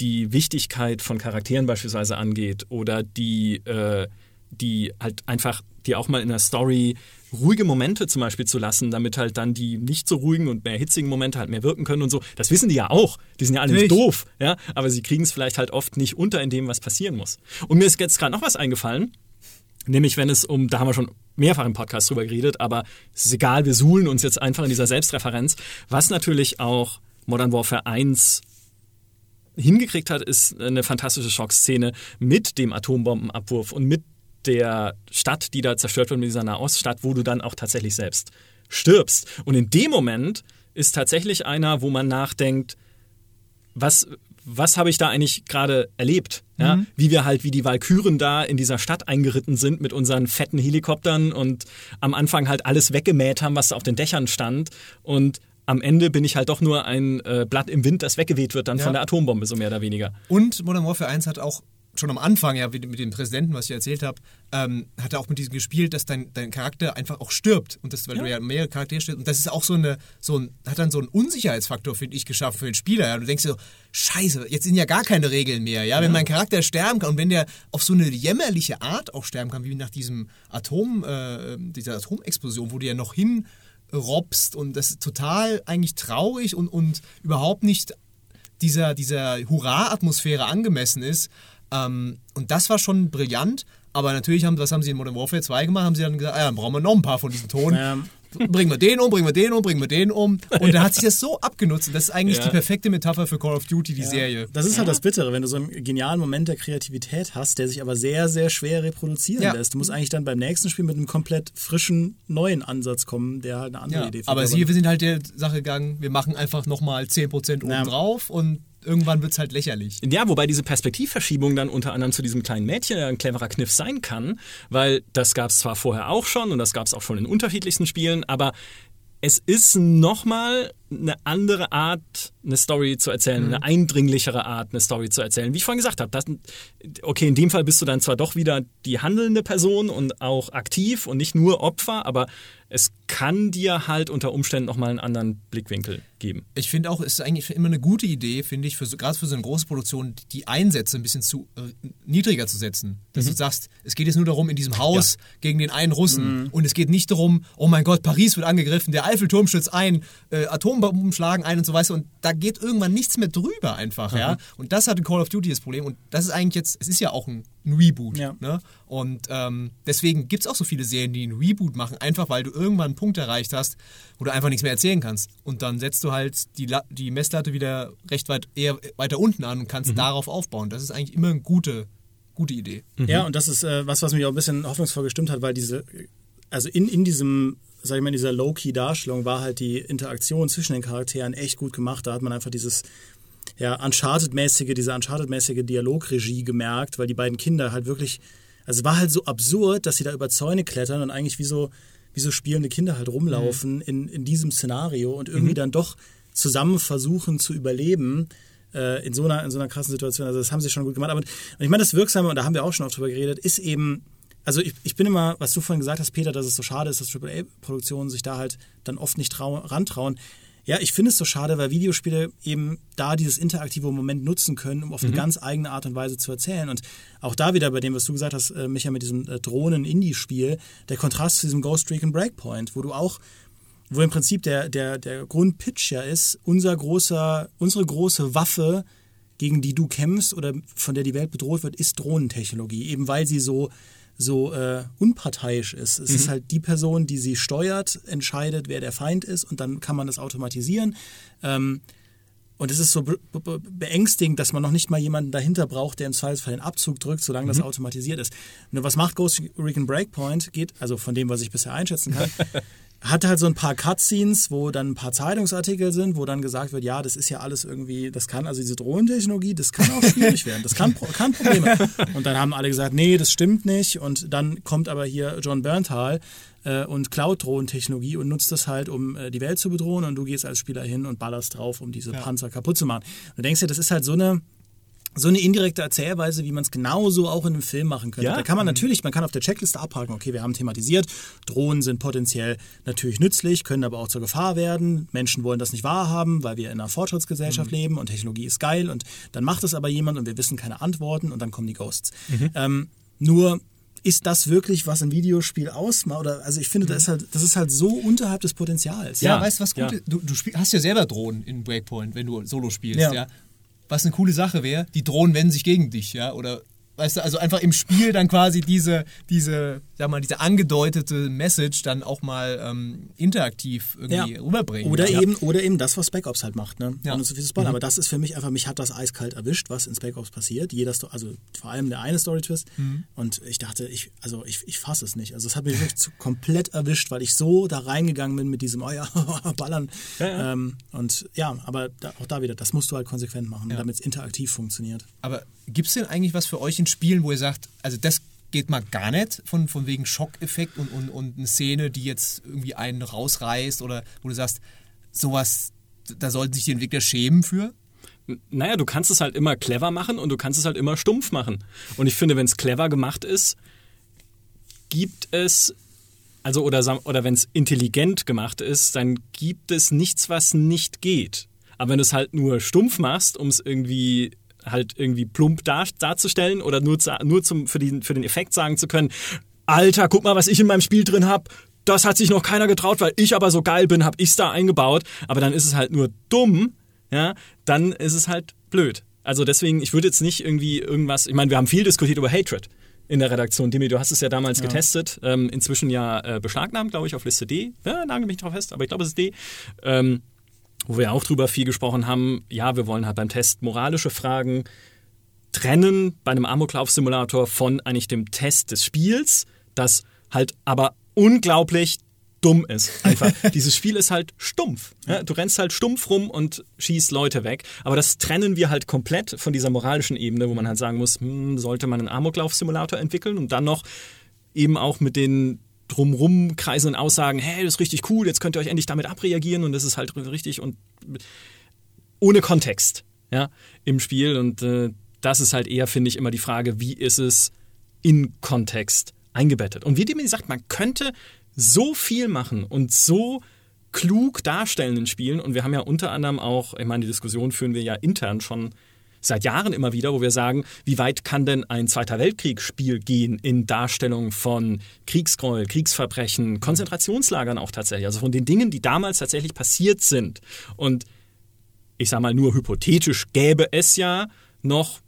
die Wichtigkeit von Charakteren beispielsweise angeht oder die, äh, die halt einfach, die auch mal in der Story ruhige Momente zum Beispiel zu lassen, damit halt dann die nicht so ruhigen und mehr hitzigen Momente halt mehr wirken können und so. Das wissen die ja auch. Die sind ja alle nicht doof, ja, aber sie kriegen es vielleicht halt oft nicht unter in dem, was passieren muss. Und mir ist jetzt gerade noch was eingefallen. Nämlich, wenn es um, da haben wir schon mehrfach im Podcast drüber geredet, aber es ist egal, wir suhlen uns jetzt einfach in dieser Selbstreferenz. Was natürlich auch Modern Warfare 1 hingekriegt hat, ist eine fantastische Schockszene mit dem Atombombenabwurf und mit der Stadt, die da zerstört wird, mit dieser Nahoststadt, wo du dann auch tatsächlich selbst stirbst. Und in dem Moment ist tatsächlich einer, wo man nachdenkt, was, was habe ich da eigentlich gerade erlebt? Ja? Mhm. Wie wir halt, wie die Walküren da in dieser Stadt eingeritten sind mit unseren fetten Helikoptern und am Anfang halt alles weggemäht haben, was da auf den Dächern stand. Und am Ende bin ich halt doch nur ein äh, Blatt im Wind, das weggeweht wird dann ja. von der Atombombe, so mehr oder weniger. Und Modern Warfare 1 hat auch schon am Anfang, ja, mit dem Präsidenten, was ich erzählt habe, ähm, hat er auch mit diesem gespielt, dass dein, dein Charakter einfach auch stirbt. Und das, weil ja. du ja mehrere Charaktere stirbst. Und das ist auch so eine, so ein, hat dann so einen Unsicherheitsfaktor, finde ich, geschaffen für den Spieler. Ja. Du denkst dir so, scheiße, jetzt sind ja gar keine Regeln mehr, ja. Wenn mein Charakter sterben kann und wenn der auf so eine jämmerliche Art auch sterben kann, wie nach diesem Atom, äh, dieser Atomexplosion, wo du ja noch hin robst und das ist total eigentlich traurig und, und überhaupt nicht dieser, dieser Hurra-Atmosphäre angemessen ist, ähm, und das war schon brillant. Aber natürlich haben, was haben sie in Modern Warfare 2 gemacht? Haben sie dann gesagt, ah, dann brauchen wir noch ein paar von diesen Tonen. Ja. Bringen wir den um, bringen wir den um, bringen wir den um. Und dann hat sich das so abgenutzt. Und das ist eigentlich ja. die perfekte Metapher für Call of Duty, die ja. Serie. Das ist halt das Bittere, wenn du so einen genialen Moment der Kreativität hast, der sich aber sehr, sehr schwer reproduzieren lässt. Du musst eigentlich dann beim nächsten Spiel mit einem komplett frischen, neuen Ansatz kommen, der halt eine andere Idee findet. Aber sie, wir sind halt der Sache gegangen, wir machen einfach nochmal 10% oben drauf und irgendwann wird es halt lächerlich. Ja, wobei diese Perspektivverschiebung dann unter anderem zu diesem kleinen Mädchen ein cleverer Kniff sein kann, weil das gab es zwar vorher auch schon und das gab es auch schon in unterschiedlichsten Spielen, aber es ist nochmal eine andere Art, eine Story zu erzählen, mhm. eine eindringlichere Art, eine Story zu erzählen. Wie ich vorhin gesagt habe, das, okay, in dem Fall bist du dann zwar doch wieder die handelnde Person und auch aktiv und nicht nur Opfer, aber es kann dir halt unter Umständen nochmal einen anderen Blickwinkel geben. Ich finde auch, es ist eigentlich immer eine gute Idee, finde ich, für so, gerade für so eine große Produktion, die Einsätze ein bisschen zu äh, niedriger zu setzen. Dass mhm. du sagst, es geht jetzt nur darum, in diesem Haus ja. gegen den einen Russen mhm. und es geht nicht darum, oh mein Gott, Paris wird angegriffen, der Eiffelturm stürzt ein, äh, Atom Schlagen ein und so weiter. Und da geht irgendwann nichts mehr drüber einfach, mhm. ja. Und das hatte Call of Duty das Problem. Und das ist eigentlich jetzt, es ist ja auch ein, ein Reboot. Ja. Ne? Und ähm, deswegen gibt es auch so viele Serien, die einen Reboot machen, einfach weil du irgendwann einen Punkt erreicht hast, wo du einfach nichts mehr erzählen kannst. Und dann setzt du halt die, La die Messlatte wieder recht weit eher weiter unten an und kannst mhm. darauf aufbauen. Das ist eigentlich immer eine gute, gute Idee. Mhm. Ja, und das ist äh, was, was mich auch ein bisschen hoffnungsvoll gestimmt hat, weil diese, also in, in diesem sag ich mal, in dieser Low-Key-Darstellung war halt die Interaktion zwischen den Charakteren echt gut gemacht. Da hat man einfach dieses ja, Uncharted-mäßige, diese Uncharted-mäßige Dialogregie gemerkt, weil die beiden Kinder halt wirklich, also es war halt so absurd, dass sie da über Zäune klettern und eigentlich wie so, wie so spielende Kinder halt rumlaufen mhm. in, in diesem Szenario und irgendwie mhm. dann doch zusammen versuchen zu überleben äh, in, so einer, in so einer krassen Situation. Also das haben sie schon gut gemacht. Aber ich meine, das Wirksame, und da haben wir auch schon oft drüber geredet, ist eben also ich, ich bin immer, was du vorhin gesagt hast, Peter, dass es so schade ist, dass AAA-Produktionen sich da halt dann oft nicht trau rantrauen. Ja, ich finde es so schade, weil Videospiele eben da dieses interaktive Moment nutzen können, um auf mhm. eine ganz eigene Art und Weise zu erzählen. Und auch da wieder bei dem, was du gesagt hast, äh, Micha, mit diesem äh, Drohnen-Indie-Spiel, der Kontrast zu diesem Ghost Recon Breakpoint, wo du auch, wo im Prinzip der, der, der Grundpitch ja ist, unser großer, unsere große Waffe, gegen die du kämpfst oder von der die Welt bedroht wird, ist Drohnentechnologie, eben weil sie so so äh, unparteiisch ist. Es mhm. ist halt die Person, die sie steuert, entscheidet, wer der Feind ist und dann kann man das automatisieren. Ähm, und es ist so be be beängstigend, dass man noch nicht mal jemanden dahinter braucht, der im Zweifelsfall den Abzug drückt, solange mhm. das automatisiert ist. Nur was macht Ghost Recon Breakpoint? Geht, also von dem, was ich bisher einschätzen kann, hat halt so ein paar Cutscenes, wo dann ein paar Zeitungsartikel sind, wo dann gesagt wird, ja, das ist ja alles irgendwie, das kann, also diese Drohnentechnologie, das kann auch schwierig werden, das kann, kann Probleme. Und dann haben alle gesagt, nee, das stimmt nicht. Und dann kommt aber hier John Berntal äh, und klaut Drohnentechnologie und nutzt das halt, um äh, die Welt zu bedrohen und du gehst als Spieler hin und ballerst drauf, um diese ja. Panzer kaputt zu machen. Und du denkst dir, das ist halt so eine so eine indirekte Erzählweise, wie man es genauso auch in einem Film machen könnte. Ja. Da kann man natürlich, man kann auf der Checkliste abhaken, okay, wir haben thematisiert, Drohnen sind potenziell natürlich nützlich, können aber auch zur Gefahr werden. Menschen wollen das nicht wahrhaben, weil wir in einer Fortschrittsgesellschaft leben und Technologie ist geil und dann macht es aber jemand und wir wissen keine Antworten und dann kommen die Ghosts. Ähm, nur ist das wirklich, was ein Videospiel ausmacht? Oder, also ich finde, das ist halt, das ist halt so unterhalb des Potenzials. Ja, Ja, weißt du, was gut ja. ist? Du, du spiel, hast ja selber Drohnen in Breakpoint, wenn du Solo spielst, Ja. ja. Was eine coole Sache wäre, die Drohnen wenden sich gegen dich, ja. Oder weißt du, also einfach im Spiel dann quasi diese, diese, sag mal, diese angedeutete Message dann auch mal ähm, interaktiv irgendwie rüberbringen. Oder ja. eben, oder eben das, was Spec Ops halt macht, ne? Ja. Ohne zu viel zu spoilern. Aber das ist für mich einfach, mich hat das eiskalt erwischt, was in Spec Ops passiert. Jeder Sto also vor allem der eine Story-Twist. Und ich dachte, ich, also ich, ich fasse es nicht. Also es hat mich wirklich zu, komplett erwischt, weil ich so da reingegangen bin mit diesem, oh ja, ballern. Ja, ja. Ähm, und ja, aber da, auch da wieder, das musst du halt konsequent machen, Ja. damit es interaktiv funktioniert. Aber gibt es denn eigentlich was für euch in Spielen, wo ihr sagt, also das geht mal gar nicht, von, von wegen Schockeffekt und, und, und eine Szene, die jetzt irgendwie einen rausreißt oder wo du sagst, sowas, da sollten sich die Entwickler schämen für? Naja, du kannst es halt immer clever machen und du kannst es halt immer stumpf machen. Und ich finde, wenn es clever gemacht ist, gibt es, also oder, oder wenn es intelligent gemacht ist, dann gibt es nichts, was nicht geht. Aber wenn du es halt nur stumpf machst, um es irgendwie halt irgendwie plump dar, darzustellen oder nur, zu, nur zum, für, den, für den Effekt sagen zu können, Alter, guck mal, was ich in meinem Spiel drin habe. Das hat sich noch keiner getraut, weil ich aber so geil bin, habe ich's da eingebaut. Aber dann ist es halt nur dumm, ja, dann ist es halt blöd. Also deswegen, ich würde jetzt nicht irgendwie irgendwas, ich meine, wir haben viel diskutiert über Hatred in der Redaktion. Demi, du hast es ja damals getestet, ähm, inzwischen ja äh, beschlagnahmt, glaube ich, auf Liste D. Ja, nagel mich nicht drauf fest, aber ich glaube, es ist D. Ähm, wo wir auch drüber viel gesprochen haben, ja, wir wollen halt beim Test moralische Fragen trennen bei einem Amoklauf-Simulator von eigentlich dem Test des Spiels, das halt aber unglaublich dumm ist. Einfach. Dieses Spiel ist halt stumpf. Ja, du rennst halt stumpf rum und schießt Leute weg. Aber das trennen wir halt komplett von dieser moralischen Ebene, wo man halt sagen muss, hm, sollte man einen Amoklauf-Simulator entwickeln und dann noch eben auch mit den drumrum kreisenden Aussagen, hey, das ist richtig cool, jetzt könnt ihr euch endlich damit abreagieren und das ist halt richtig und ohne Kontext ja, im Spiel. Und äh, das ist halt eher, finde ich, immer die Frage, wie ist es in Kontext eingebettet? Und wie dem sagt, man könnte so viel machen und so klug darstellen in Spielen. Und wir haben ja unter anderem auch, ich meine, die Diskussion führen wir ja intern schon seit Jahren immer wieder, wo wir sagen, wie weit kann denn ein Zweiter Weltkriegsspiel gehen in Darstellung von Kriegsgräuel, Kriegsverbrechen, Konzentrationslagern auch tatsächlich, also von den Dingen, die damals tatsächlich passiert sind. Und ich sage mal nur hypothetisch, gäbe es ja noch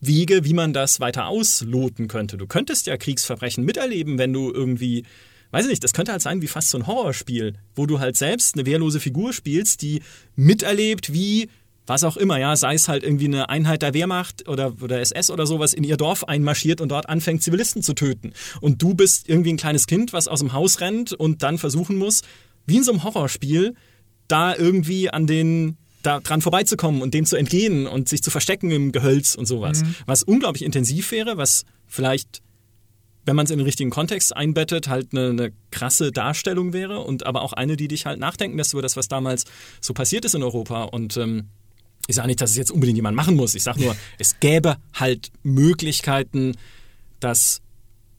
Wege, wie man das weiter ausloten könnte. Du könntest ja Kriegsverbrechen miterleben, wenn du irgendwie, weiß ich nicht, das könnte halt sein wie fast so ein Horrorspiel, wo du halt selbst eine wehrlose Figur spielst, die miterlebt, wie was auch immer, ja, sei es halt irgendwie eine Einheit der Wehrmacht oder, oder SS oder sowas in ihr Dorf einmarschiert und dort anfängt, Zivilisten zu töten. Und du bist irgendwie ein kleines Kind, was aus dem Haus rennt und dann versuchen muss, wie in so einem Horrorspiel, da irgendwie an den da dran vorbeizukommen und dem zu entgehen und sich zu verstecken im Gehölz und sowas. Was unglaublich intensiv wäre, was vielleicht, wenn man es in den richtigen Kontext einbettet, halt eine, eine krasse Darstellung wäre und aber auch eine, die dich halt nachdenken lässt über das, was damals so passiert ist in Europa. Und ähm, ich sage nicht, dass es jetzt unbedingt jemand machen muss. Ich sage nur, es gäbe halt Möglichkeiten, das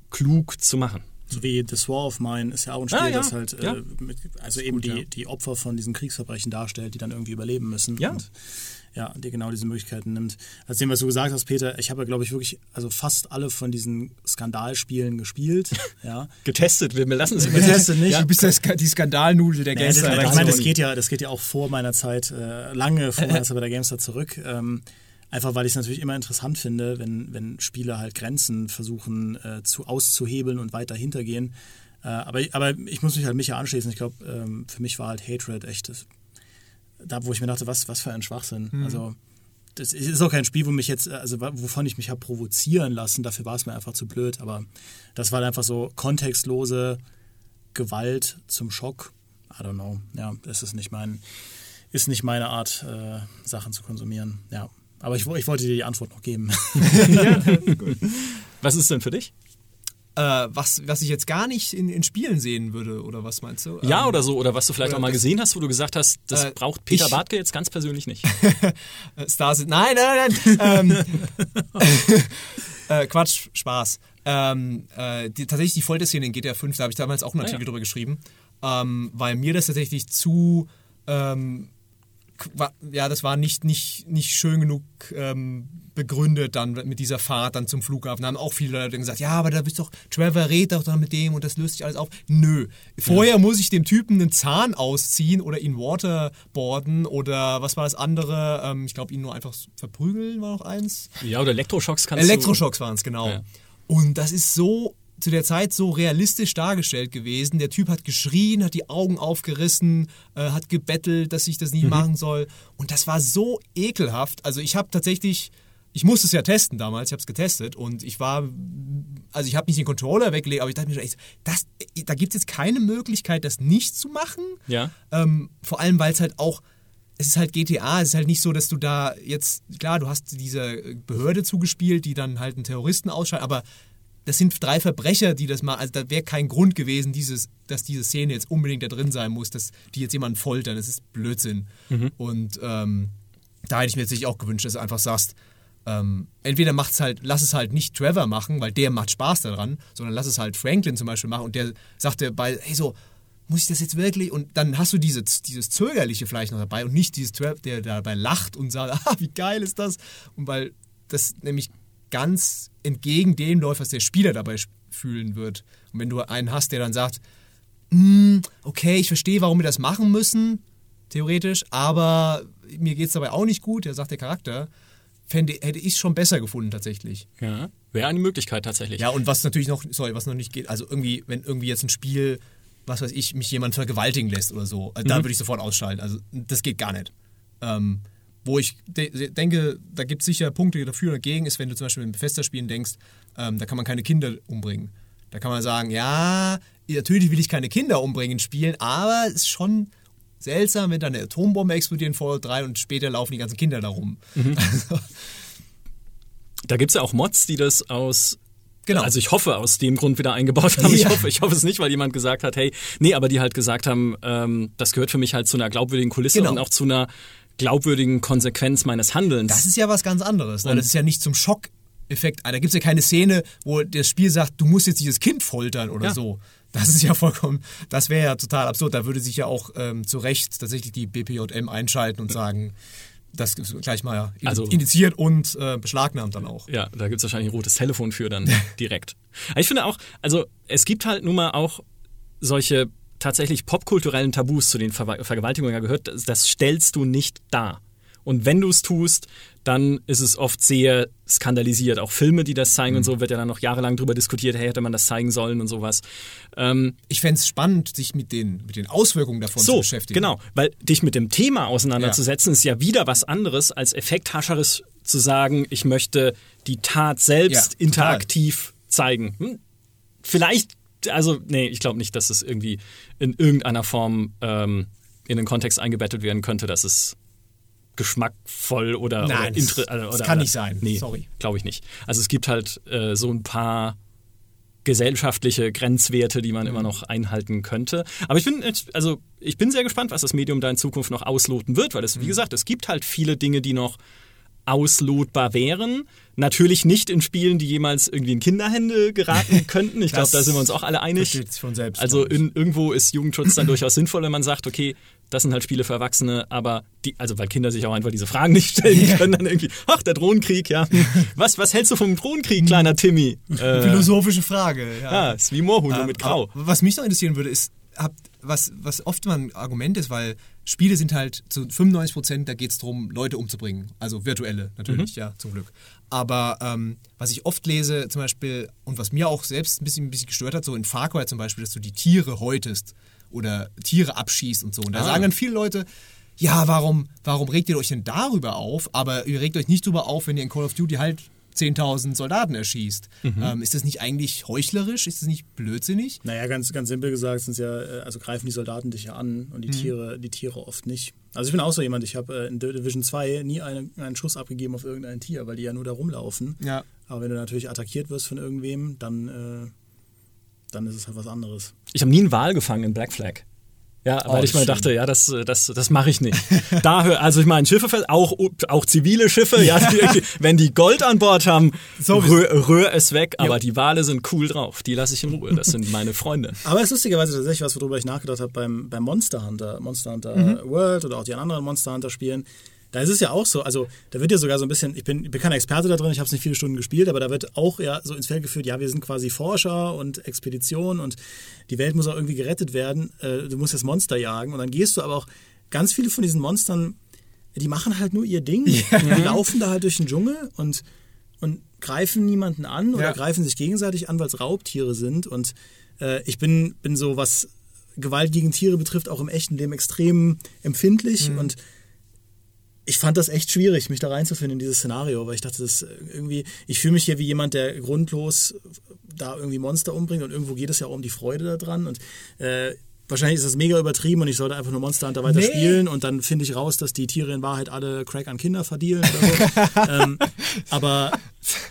klug zu machen. So wie The War of Mine ist ja auch ein Spiel, Ah, ja. das halt Ja. äh, mit, also eben gut, die, ja. die Opfer von diesen Kriegsverbrechen darstellt, die dann irgendwie überleben müssen. Ja. Und ja, die genau diese Möglichkeiten nimmt. Also dem, was du gesagt hast, Peter, ich habe ja, glaube ich, wirklich also fast alle von diesen Skandalspielen gespielt. Ja. Getestet, wir lassen es Getestet nicht. Du bist Ska die Skandalnudel der Ja, das, Gangster. ich meine, das geht ja, das geht ja auch vor meiner Zeit, äh, lange vor meiner Zeit bei der Gamestar zurück. Ähm, einfach weil ich es natürlich immer interessant finde, wenn, wenn Spieler halt Grenzen versuchen äh, zu auszuhebeln und weiter hintergehen. Äh, aber, aber ich muss mich halt Micha anschließen. Ich glaube, ähm, für mich war halt Hatred echt das, da, wo ich mir dachte, was, was für ein Schwachsinn. Also das ist auch kein Spiel, wo mich jetzt, also wovon ich mich habe provozieren lassen. Dafür war es mir einfach zu blöd. Aber das war einfach so kontextlose Gewalt zum Schock. I don't know. Ja, das ist nicht mein, ist nicht meine Art, äh, Sachen zu konsumieren. Ja. Aber ich, ich wollte dir die Antwort noch geben. Was ist denn für dich? Äh, was, was ich jetzt gar nicht in, in Spielen sehen würde, oder was meinst du? Ja, Ähm, oder so. Oder was du vielleicht oder auch mal das- gesehen hast, wo du gesagt hast, das Äh, braucht Peter ich- Bartke jetzt ganz persönlich nicht. Äh, Star Citizen. Nein, nein, nein. ähm, äh, Quatsch, Spaß. Ähm, äh, die, tatsächlich die Folterszene in GTA 5, da habe ich damals auch einen Ah, Artikel ja. drüber geschrieben, ähm, weil mir das tatsächlich zu, ähm, ja, das war nicht, nicht, nicht schön genug ähm, begründet dann mit dieser Fahrt dann zum Flughafen. Da haben auch viele Leute gesagt, ja, aber da bist doch, Trevor redet doch dann mit dem und das löst sich alles auf. Nö. Vorher muss ich dem Typen einen Zahn ausziehen oder ihn waterboarden oder was war das andere? Ähm, ich glaube, ihn nur einfach verprügeln war noch eins. ja, oder Elektroschocks kannst Elektroschocks waren es, genau. Ja. Und das ist so zu der Zeit so realistisch dargestellt gewesen. Der Typ hat geschrien, hat die Augen aufgerissen, äh, hat gebettelt, dass ich das Mhm. nicht machen soll. Und das war so ekelhaft. Also ich habe tatsächlich, ich musste es ja testen damals, ich habe es getestet und ich war, also ich habe nicht den Controller weggelegt, aber ich dachte mir schon, echt, das, da gibt es jetzt keine Möglichkeit, das nicht zu machen. Ja. Ähm, vor allem, weil es halt auch, es ist halt GTA, es ist halt nicht so, dass du da jetzt, klar, du hast dieser Behörde zugespielt, die dann halt einen Terroristen ausschaltet, aber das sind drei Verbrecher, die das mal, also da wäre kein Grund gewesen, dieses, dass diese Szene jetzt unbedingt da drin sein muss, dass die jetzt jemanden foltern, das ist Blödsinn. Und ähm, da hätte ich mir jetzt nicht auch gewünscht, dass du einfach sagst, ähm, entweder macht's halt, lass es halt nicht Trevor machen, weil der macht Spaß daran, sondern lass es halt Franklin zum Beispiel machen und der sagte bei, hey so, muss ich das jetzt wirklich? Und dann hast du diese, dieses Zögerliche vielleicht noch dabei und nicht dieses Trevor, der dabei lacht und sagt, ah, wie geil ist das? Und weil das nämlich ganz entgegen dem läuft, was der Spieler dabei fühlen wird. Und wenn du einen hast, der dann sagt, "Mm, okay, ich verstehe, warum wir das machen müssen, theoretisch, aber mir geht es dabei auch nicht gut, der sagt der Charakter, fände, hätte ich es schon besser gefunden tatsächlich. Ja. Wäre eine Möglichkeit tatsächlich. Ja, und was natürlich noch, sorry, was noch nicht geht, also irgendwie, wenn irgendwie jetzt ein Spiel, was weiß ich, mich jemand vergewaltigen lässt oder so, also da würde ich sofort ausschalten. Also das geht gar nicht. Ähm, wo ich de denke, da gibt es sicher Punkte dafür und dagegen, ist, wenn du zum Beispiel in Bethesda-Spielen denkst, ähm, da kann man keine Kinder umbringen. Da kann man sagen, ja, natürlich will ich keine Kinder umbringen in Spielen, aber es ist schon seltsam, wenn da eine Atombombe explodiert in Fallout 3 und später laufen die ganzen Kinder da rum. Also, Da gibt es ja auch Mods, die das aus. Genau. Also ich hoffe, aus dem Grund wieder eingebaut haben. Ich Ja. hoffe, ich hoffe es nicht, weil jemand gesagt hat, hey, nee, aber die halt gesagt haben, ähm, das gehört für mich halt zu einer glaubwürdigen Kulisse Genau. und auch zu einer glaubwürdigen Konsequenz meines Handelns. Das ist ja was ganz anderes. Ne? Das ist ja nicht zum Schockeffekt. Da gibt es ja keine Szene, wo das Spiel sagt, du musst jetzt dieses Kind foltern oder Ja. so. Das ist ja vollkommen, das wäre ja total absurd. Da würde sich ja auch ähm, zu Recht tatsächlich die BPJM einschalten und sagen, das ist gleich mal Also- indiziert und äh, beschlagnahmt dann auch. Ja, da gibt's wahrscheinlich ein rotes Telefon für dann direkt. Ich finde auch, also es gibt halt nun mal auch solche tatsächlich popkulturellen Tabus, zu den Ver Vergewaltigungen ja gehört, das, das stellst du nicht dar. Und wenn du es tust, dann ist es oft sehr skandalisiert. Auch Filme, die das zeigen und so, wird ja dann noch jahrelang drüber diskutiert, hey, hätte man das zeigen sollen und sowas. Ähm, Ich fände es spannend, sich mit den, mit den Auswirkungen davon zu so, beschäftigen. genau. Weil dich mit dem Thema auseinanderzusetzen, ist ja wieder was anderes, als effekthascherisch zu sagen, ich möchte die Tat selbst Ja, interaktiv zeigen. Hm? Vielleicht, also, nee, ich glaube nicht, dass es irgendwie in irgendeiner Form ähm, in den Kontext eingebettet werden könnte, dass es geschmackvoll oder, Nein, oder, das- inter- das oder kann oder, nicht sein. Nee, Sorry. glaube ich nicht. Also es gibt halt äh, so ein paar gesellschaftliche Grenzwerte, die man immer noch einhalten könnte. Aber ich bin, also ich bin sehr gespannt, was das Medium da in Zukunft noch ausloten wird, weil es, wie gesagt, es gibt halt viele Dinge, die noch auslotbar wären. Natürlich nicht in Spielen, die jemals irgendwie in Kinderhände geraten könnten. Ich glaube, da sind wir uns auch alle einig. selbst, Also in, irgendwo ist Jugendschutz dann durchaus sinnvoll, wenn man sagt, okay, das sind halt Spiele für Erwachsene, aber die, also weil Kinder sich auch einfach diese Fragen nicht stellen können, dann irgendwie, ach, der Drohnenkrieg, ja. Was, was hältst du vom Drohnenkrieg, kleiner Timmy? Äh, Philosophische Frage. ja, ist wie Moorhuhn, nur Ähm, mit Grau. Was mich noch interessieren würde, ist, was, was oft mal ein Argument ist, weil Spiele sind halt zu 95 Prozent, da geht es darum, Leute umzubringen. Also virtuelle, natürlich, ja, zum Glück. Aber ähm, was ich oft lese, zum Beispiel, und was mir auch selbst ein bisschen, ein bisschen gestört hat, so in Far Cry zum Beispiel, dass du die Tiere häutest oder Tiere abschießt und so. Und da Ah. sagen dann viele Leute, ja, warum, warum regt ihr euch denn darüber auf? Aber ihr regt euch nicht darüber auf, wenn ihr in Call of Duty halt 10.000 Soldaten erschießt. Ähm, ist das nicht eigentlich heuchlerisch? Ist das nicht blödsinnig? Naja, ganz, ganz simpel gesagt sind ja, äh, also greifen die Soldaten dich ja an und die Mhm. Tiere, die Tiere oft nicht. Also ich bin auch so jemand, ich habe äh, in Division 2 nie einen, einen Schuss abgegeben auf irgendein Tier, weil die ja nur da rumlaufen. Ja. Aber wenn du natürlich attackiert wirst von irgendwem, dann äh, dann ist es halt was anderes. Ich habe nie einen Wal gefangen in Black Flag. Ja, Oh, weil ich das mal dachte, ja, das, das, das mache ich nicht. Da hör, also ich meine, Schiffe, auch, auch zivile Schiffe, ja, die, wenn die Gold an Bord haben, Sowieso. rühr, rühr es weg. Aber die Wale sind cool drauf. Die lasse ich in Ruhe. Das sind meine Freunde. Aber es ist lustigerweise tatsächlich was, worüber ich nachgedacht habe beim, beim Monster Hunter, Monster Hunter Mhm. World oder auch die anderen Monster Hunter Spielen. Da ist es ja auch so, also da wird ja sogar so ein bisschen, ich bin, ich bin kein Experte da drin, ich habe es nicht viele Stunden gespielt, aber da wird auch ja so ins Feld geführt, ja, wir sind quasi Forscher und Expedition und die Welt muss auch irgendwie gerettet werden. Äh, du musst das Monster jagen und dann gehst du aber auch, ganz viele von diesen Monstern, die machen halt nur ihr Ding, die laufen da halt durch den Dschungel und, und greifen niemanden an oder Ja. greifen sich gegenseitig an, weil es Raubtiere sind und äh, ich bin, bin so, was Gewalt gegen Tiere betrifft, auch im echten Leben extrem empfindlich Mhm. und ich fand das echt schwierig, mich da reinzufinden in dieses Szenario, weil ich dachte, das irgendwie, ich fühle mich hier wie jemand, der grundlos da irgendwie Monster umbringt und irgendwo geht es ja auch um die Freude daran und äh, wahrscheinlich ist das mega übertrieben und ich sollte einfach nur Monster Hunter weiter Nee. spielen und dann finde ich raus, dass die Tiere in Wahrheit alle Crack an Kinder verdienen oder so. ähm, aber,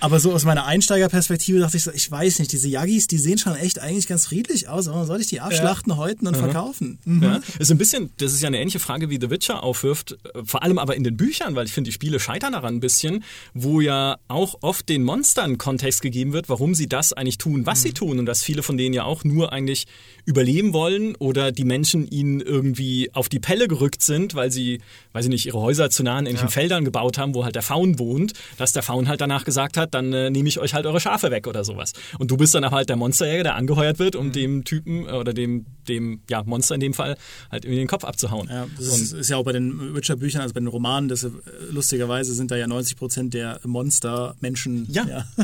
aber so aus meiner Einsteigerperspektive dachte ich so, ich weiß nicht, diese Yagis, die sehen schon echt eigentlich ganz friedlich aus, aber soll ich die abschlachten, häuten und verkaufen? Ja, ist ein bisschen, das ist ja eine ähnliche Frage, wie The Witcher aufwirft, vor allem aber in den Büchern, weil ich finde, die Spiele scheitern daran ein bisschen, wo ja auch oft den Monstern Kontext gegeben wird, warum sie das eigentlich tun, was sie tun und dass viele von denen ja auch nur eigentlich überleben wollen oder die Menschen ihnen irgendwie auf die Pelle gerückt sind, weil sie, weiß ich nicht, ihre Häuser zu nah an ähnlichen Feldern gebaut haben, wo halt der Faun wohnt, dass der Faun halt danach gesagt hat, dann äh, nehme ich euch halt eure Schafe weg oder sowas. Und du bist dann aber halt der Monsterjäger, der angeheuert wird, um dem Typen äh, oder dem, dem ja, Monster in dem Fall halt irgendwie den Kopf abzuhauen. Ja, das ist, ist ja auch bei den Witcher-Büchern, also bei den Romanen, das, äh, lustigerweise sind da ja 90 Prozent der Monster Menschen. Ja.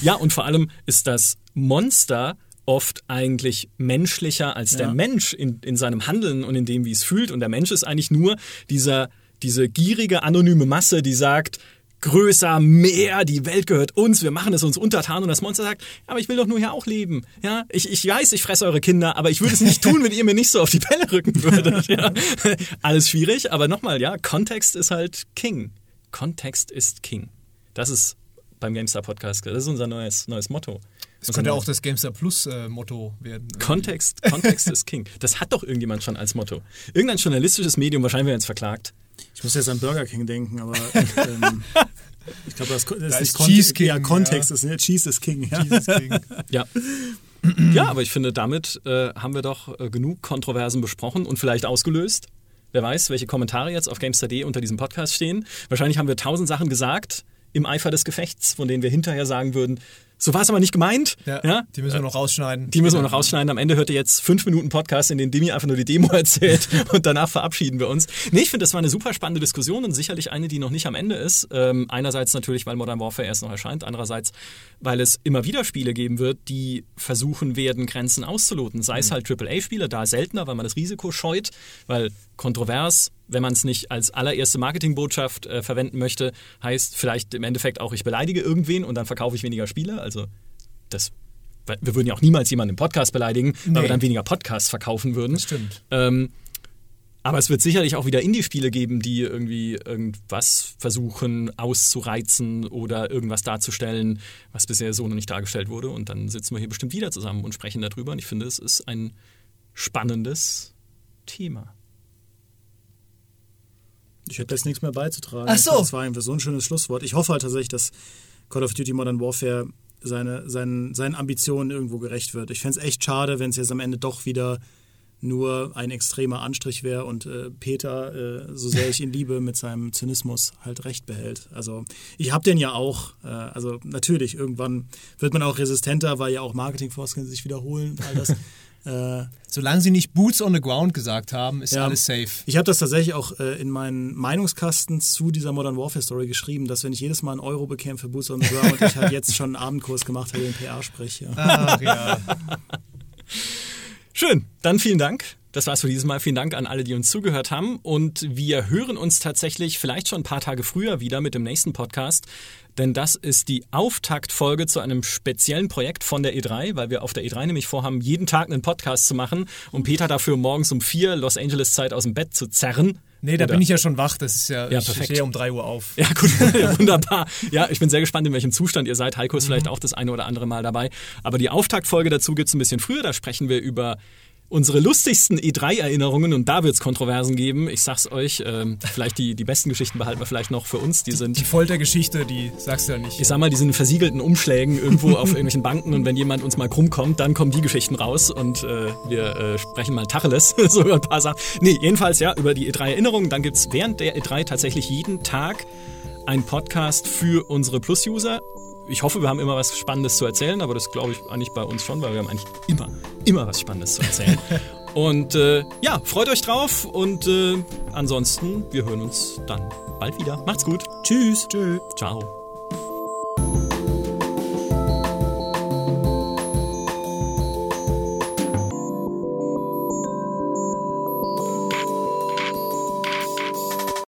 Ja, und vor allem ist das Monster oft eigentlich menschlicher als der Ja. Mensch in, in seinem Handeln und in dem, wie es fühlt. Und der Mensch ist eigentlich nur dieser, diese gierige, anonyme Masse, die sagt, größer, mehr, die Welt gehört uns, wir machen es uns untertan und das Monster sagt, aber ich will doch nur hier auch leben. Ja, ich, ich weiß, ich fresse eure Kinder, aber ich würde es nicht tun, wenn ihr mir nicht so auf die Pelle rücken würdet. Ja. Alles schwierig, aber nochmal, ja, Kontext ist halt King. Kontext ist King. Das ist beim GameStar Podcast, das ist unser neues, neues Motto. Das könnte auch das GameStar Plus äh, Motto werden. Kontext, Kontext ist King. Das hat doch irgendjemand schon als Motto. Irgendein journalistisches Medium, wahrscheinlich werden jetzt verklagt. Ich muss jetzt an Burger King denken, aber ähm, ich glaube, das, das ist ist nicht Cheese Kontext. Ja, King, Kontext ja. ist ne? Cheese is King. Ja. Jesus King. Ja. Ja, aber ich finde, damit äh, haben wir doch äh, genug Kontroversen besprochen und vielleicht ausgelöst. Wer weiß, welche Kommentare jetzt auf GameStar.de unter diesem Podcast stehen. Wahrscheinlich haben wir tausend Sachen gesagt im Eifer des Gefechts, von denen wir hinterher sagen würden, so war es aber nicht gemeint. Ja, Die müssen wir noch rausschneiden. Die müssen wir noch rausschneiden. Am Ende hört ihr jetzt fünf Minuten Podcast, in denen Demi einfach nur die Demo erzählt und danach verabschieden wir uns. Nee, ich finde, das war eine super spannende Diskussion und sicherlich eine, die noch nicht am Ende ist. Ähm, einerseits natürlich, weil Modern Warfare erst noch erscheint. Andererseits, weil es immer wieder Spiele geben wird, die versuchen werden, Grenzen auszuloten. Sei es halt AAA-Spiele, da seltener, weil man das Risiko scheut, weil kontrovers, wenn man es nicht als allererste Marketingbotschaft äh, verwenden möchte, heißt vielleicht im Endeffekt auch, ich beleidige irgendwen und dann verkaufe ich weniger Spiele. Also das, weil wir würden ja auch niemals jemanden im Podcast beleidigen, weil Nee. wir dann weniger Podcasts verkaufen würden. Das stimmt. Ähm, aber es wird sicherlich auch wieder Indie-Spiele geben, die irgendwie irgendwas versuchen auszureizen oder irgendwas darzustellen, was bisher so noch nicht dargestellt wurde. Und dann sitzen wir hier bestimmt wieder zusammen und sprechen darüber. Und ich finde, es ist ein spannendes Thema. Ich habe jetzt nichts mehr beizutragen. Ach so. Das war einfach so ein schönes Schlusswort. Ich hoffe halt tatsächlich, dass Call of Duty Modern Warfare seine, seinen, seinen Ambitionen irgendwo gerecht wird. Ich fände es echt schade, wenn es jetzt am Ende doch wieder nur ein extremer Anstrich wäre und äh, Peter, äh, so sehr ich ihn liebe, mit seinem Zynismus halt recht behält. Also ich habe den ja auch, äh, also natürlich, irgendwann wird man auch resistenter, weil ja auch Marketingfloskeln sich wiederholen und all das. äh, Solange sie nicht Boots on the Ground gesagt haben, ist Ja. alles safe. ich habe das tatsächlich auch äh, in meinen Meinungskasten zu dieser Modern Warfare Story geschrieben, dass wenn ich jedes Mal einen Euro bekäme für Boots on the Ground, ich halt jetzt schon einen Abendkurs gemacht habe, den PR-Sprech. Ja. Ach ja. Schön, dann vielen Dank. Das war's für dieses Mal. Vielen Dank an alle, die uns zugehört haben. Und wir hören uns tatsächlich vielleicht schon ein paar Tage früher wieder mit dem nächsten Podcast. Denn das ist die Auftaktfolge zu einem speziellen Projekt von der E3, weil wir auf der E3 nämlich vorhaben, jeden Tag einen Podcast zu machen, um Peter dafür morgens um vier Los Angeles Zeit aus dem Bett zu zerren. Nee, da Oder? bin ich ja schon wach. Das ist ja, Ja, ich perfekt. stehe um 3 Uhr auf. Ja, gut, wunderbar. Ja, ich bin sehr gespannt, in welchem Zustand ihr seid. Heiko ist vielleicht auch das eine oder andere Mal dabei. Aber die Auftaktfolge dazu gibt's ein bisschen früher. Da sprechen wir über unsere lustigsten E3-Erinnerungen und da wird's Kontroversen geben. Ich sag's euch, ähm, vielleicht die, die besten Geschichten behalten wir vielleicht noch für uns. Die sind Die Foltergeschichte, die sagst du ja nicht. ich sag mal, die sind in versiegelten Umschlägen irgendwo auf irgendwelchen Banken und wenn jemand uns mal krumm kommt, dann kommen die Geschichten raus und äh, wir äh, sprechen mal Tacheles, so über ein paar Sachen. Nee, jedenfalls ja, über die E3-Erinnerungen. Dann gibt's während der E3 tatsächlich jeden Tag einen Podcast für unsere Plus-User. Ich hoffe, wir haben immer was Spannendes zu erzählen, aber das glaube ich eigentlich bei uns schon, weil wir haben eigentlich immer, immer was Spannendes zu erzählen. und äh, ja, freut euch drauf und äh, ansonsten, wir hören uns dann bald wieder. Macht's gut. Tschüss. Tschüss. Ciao.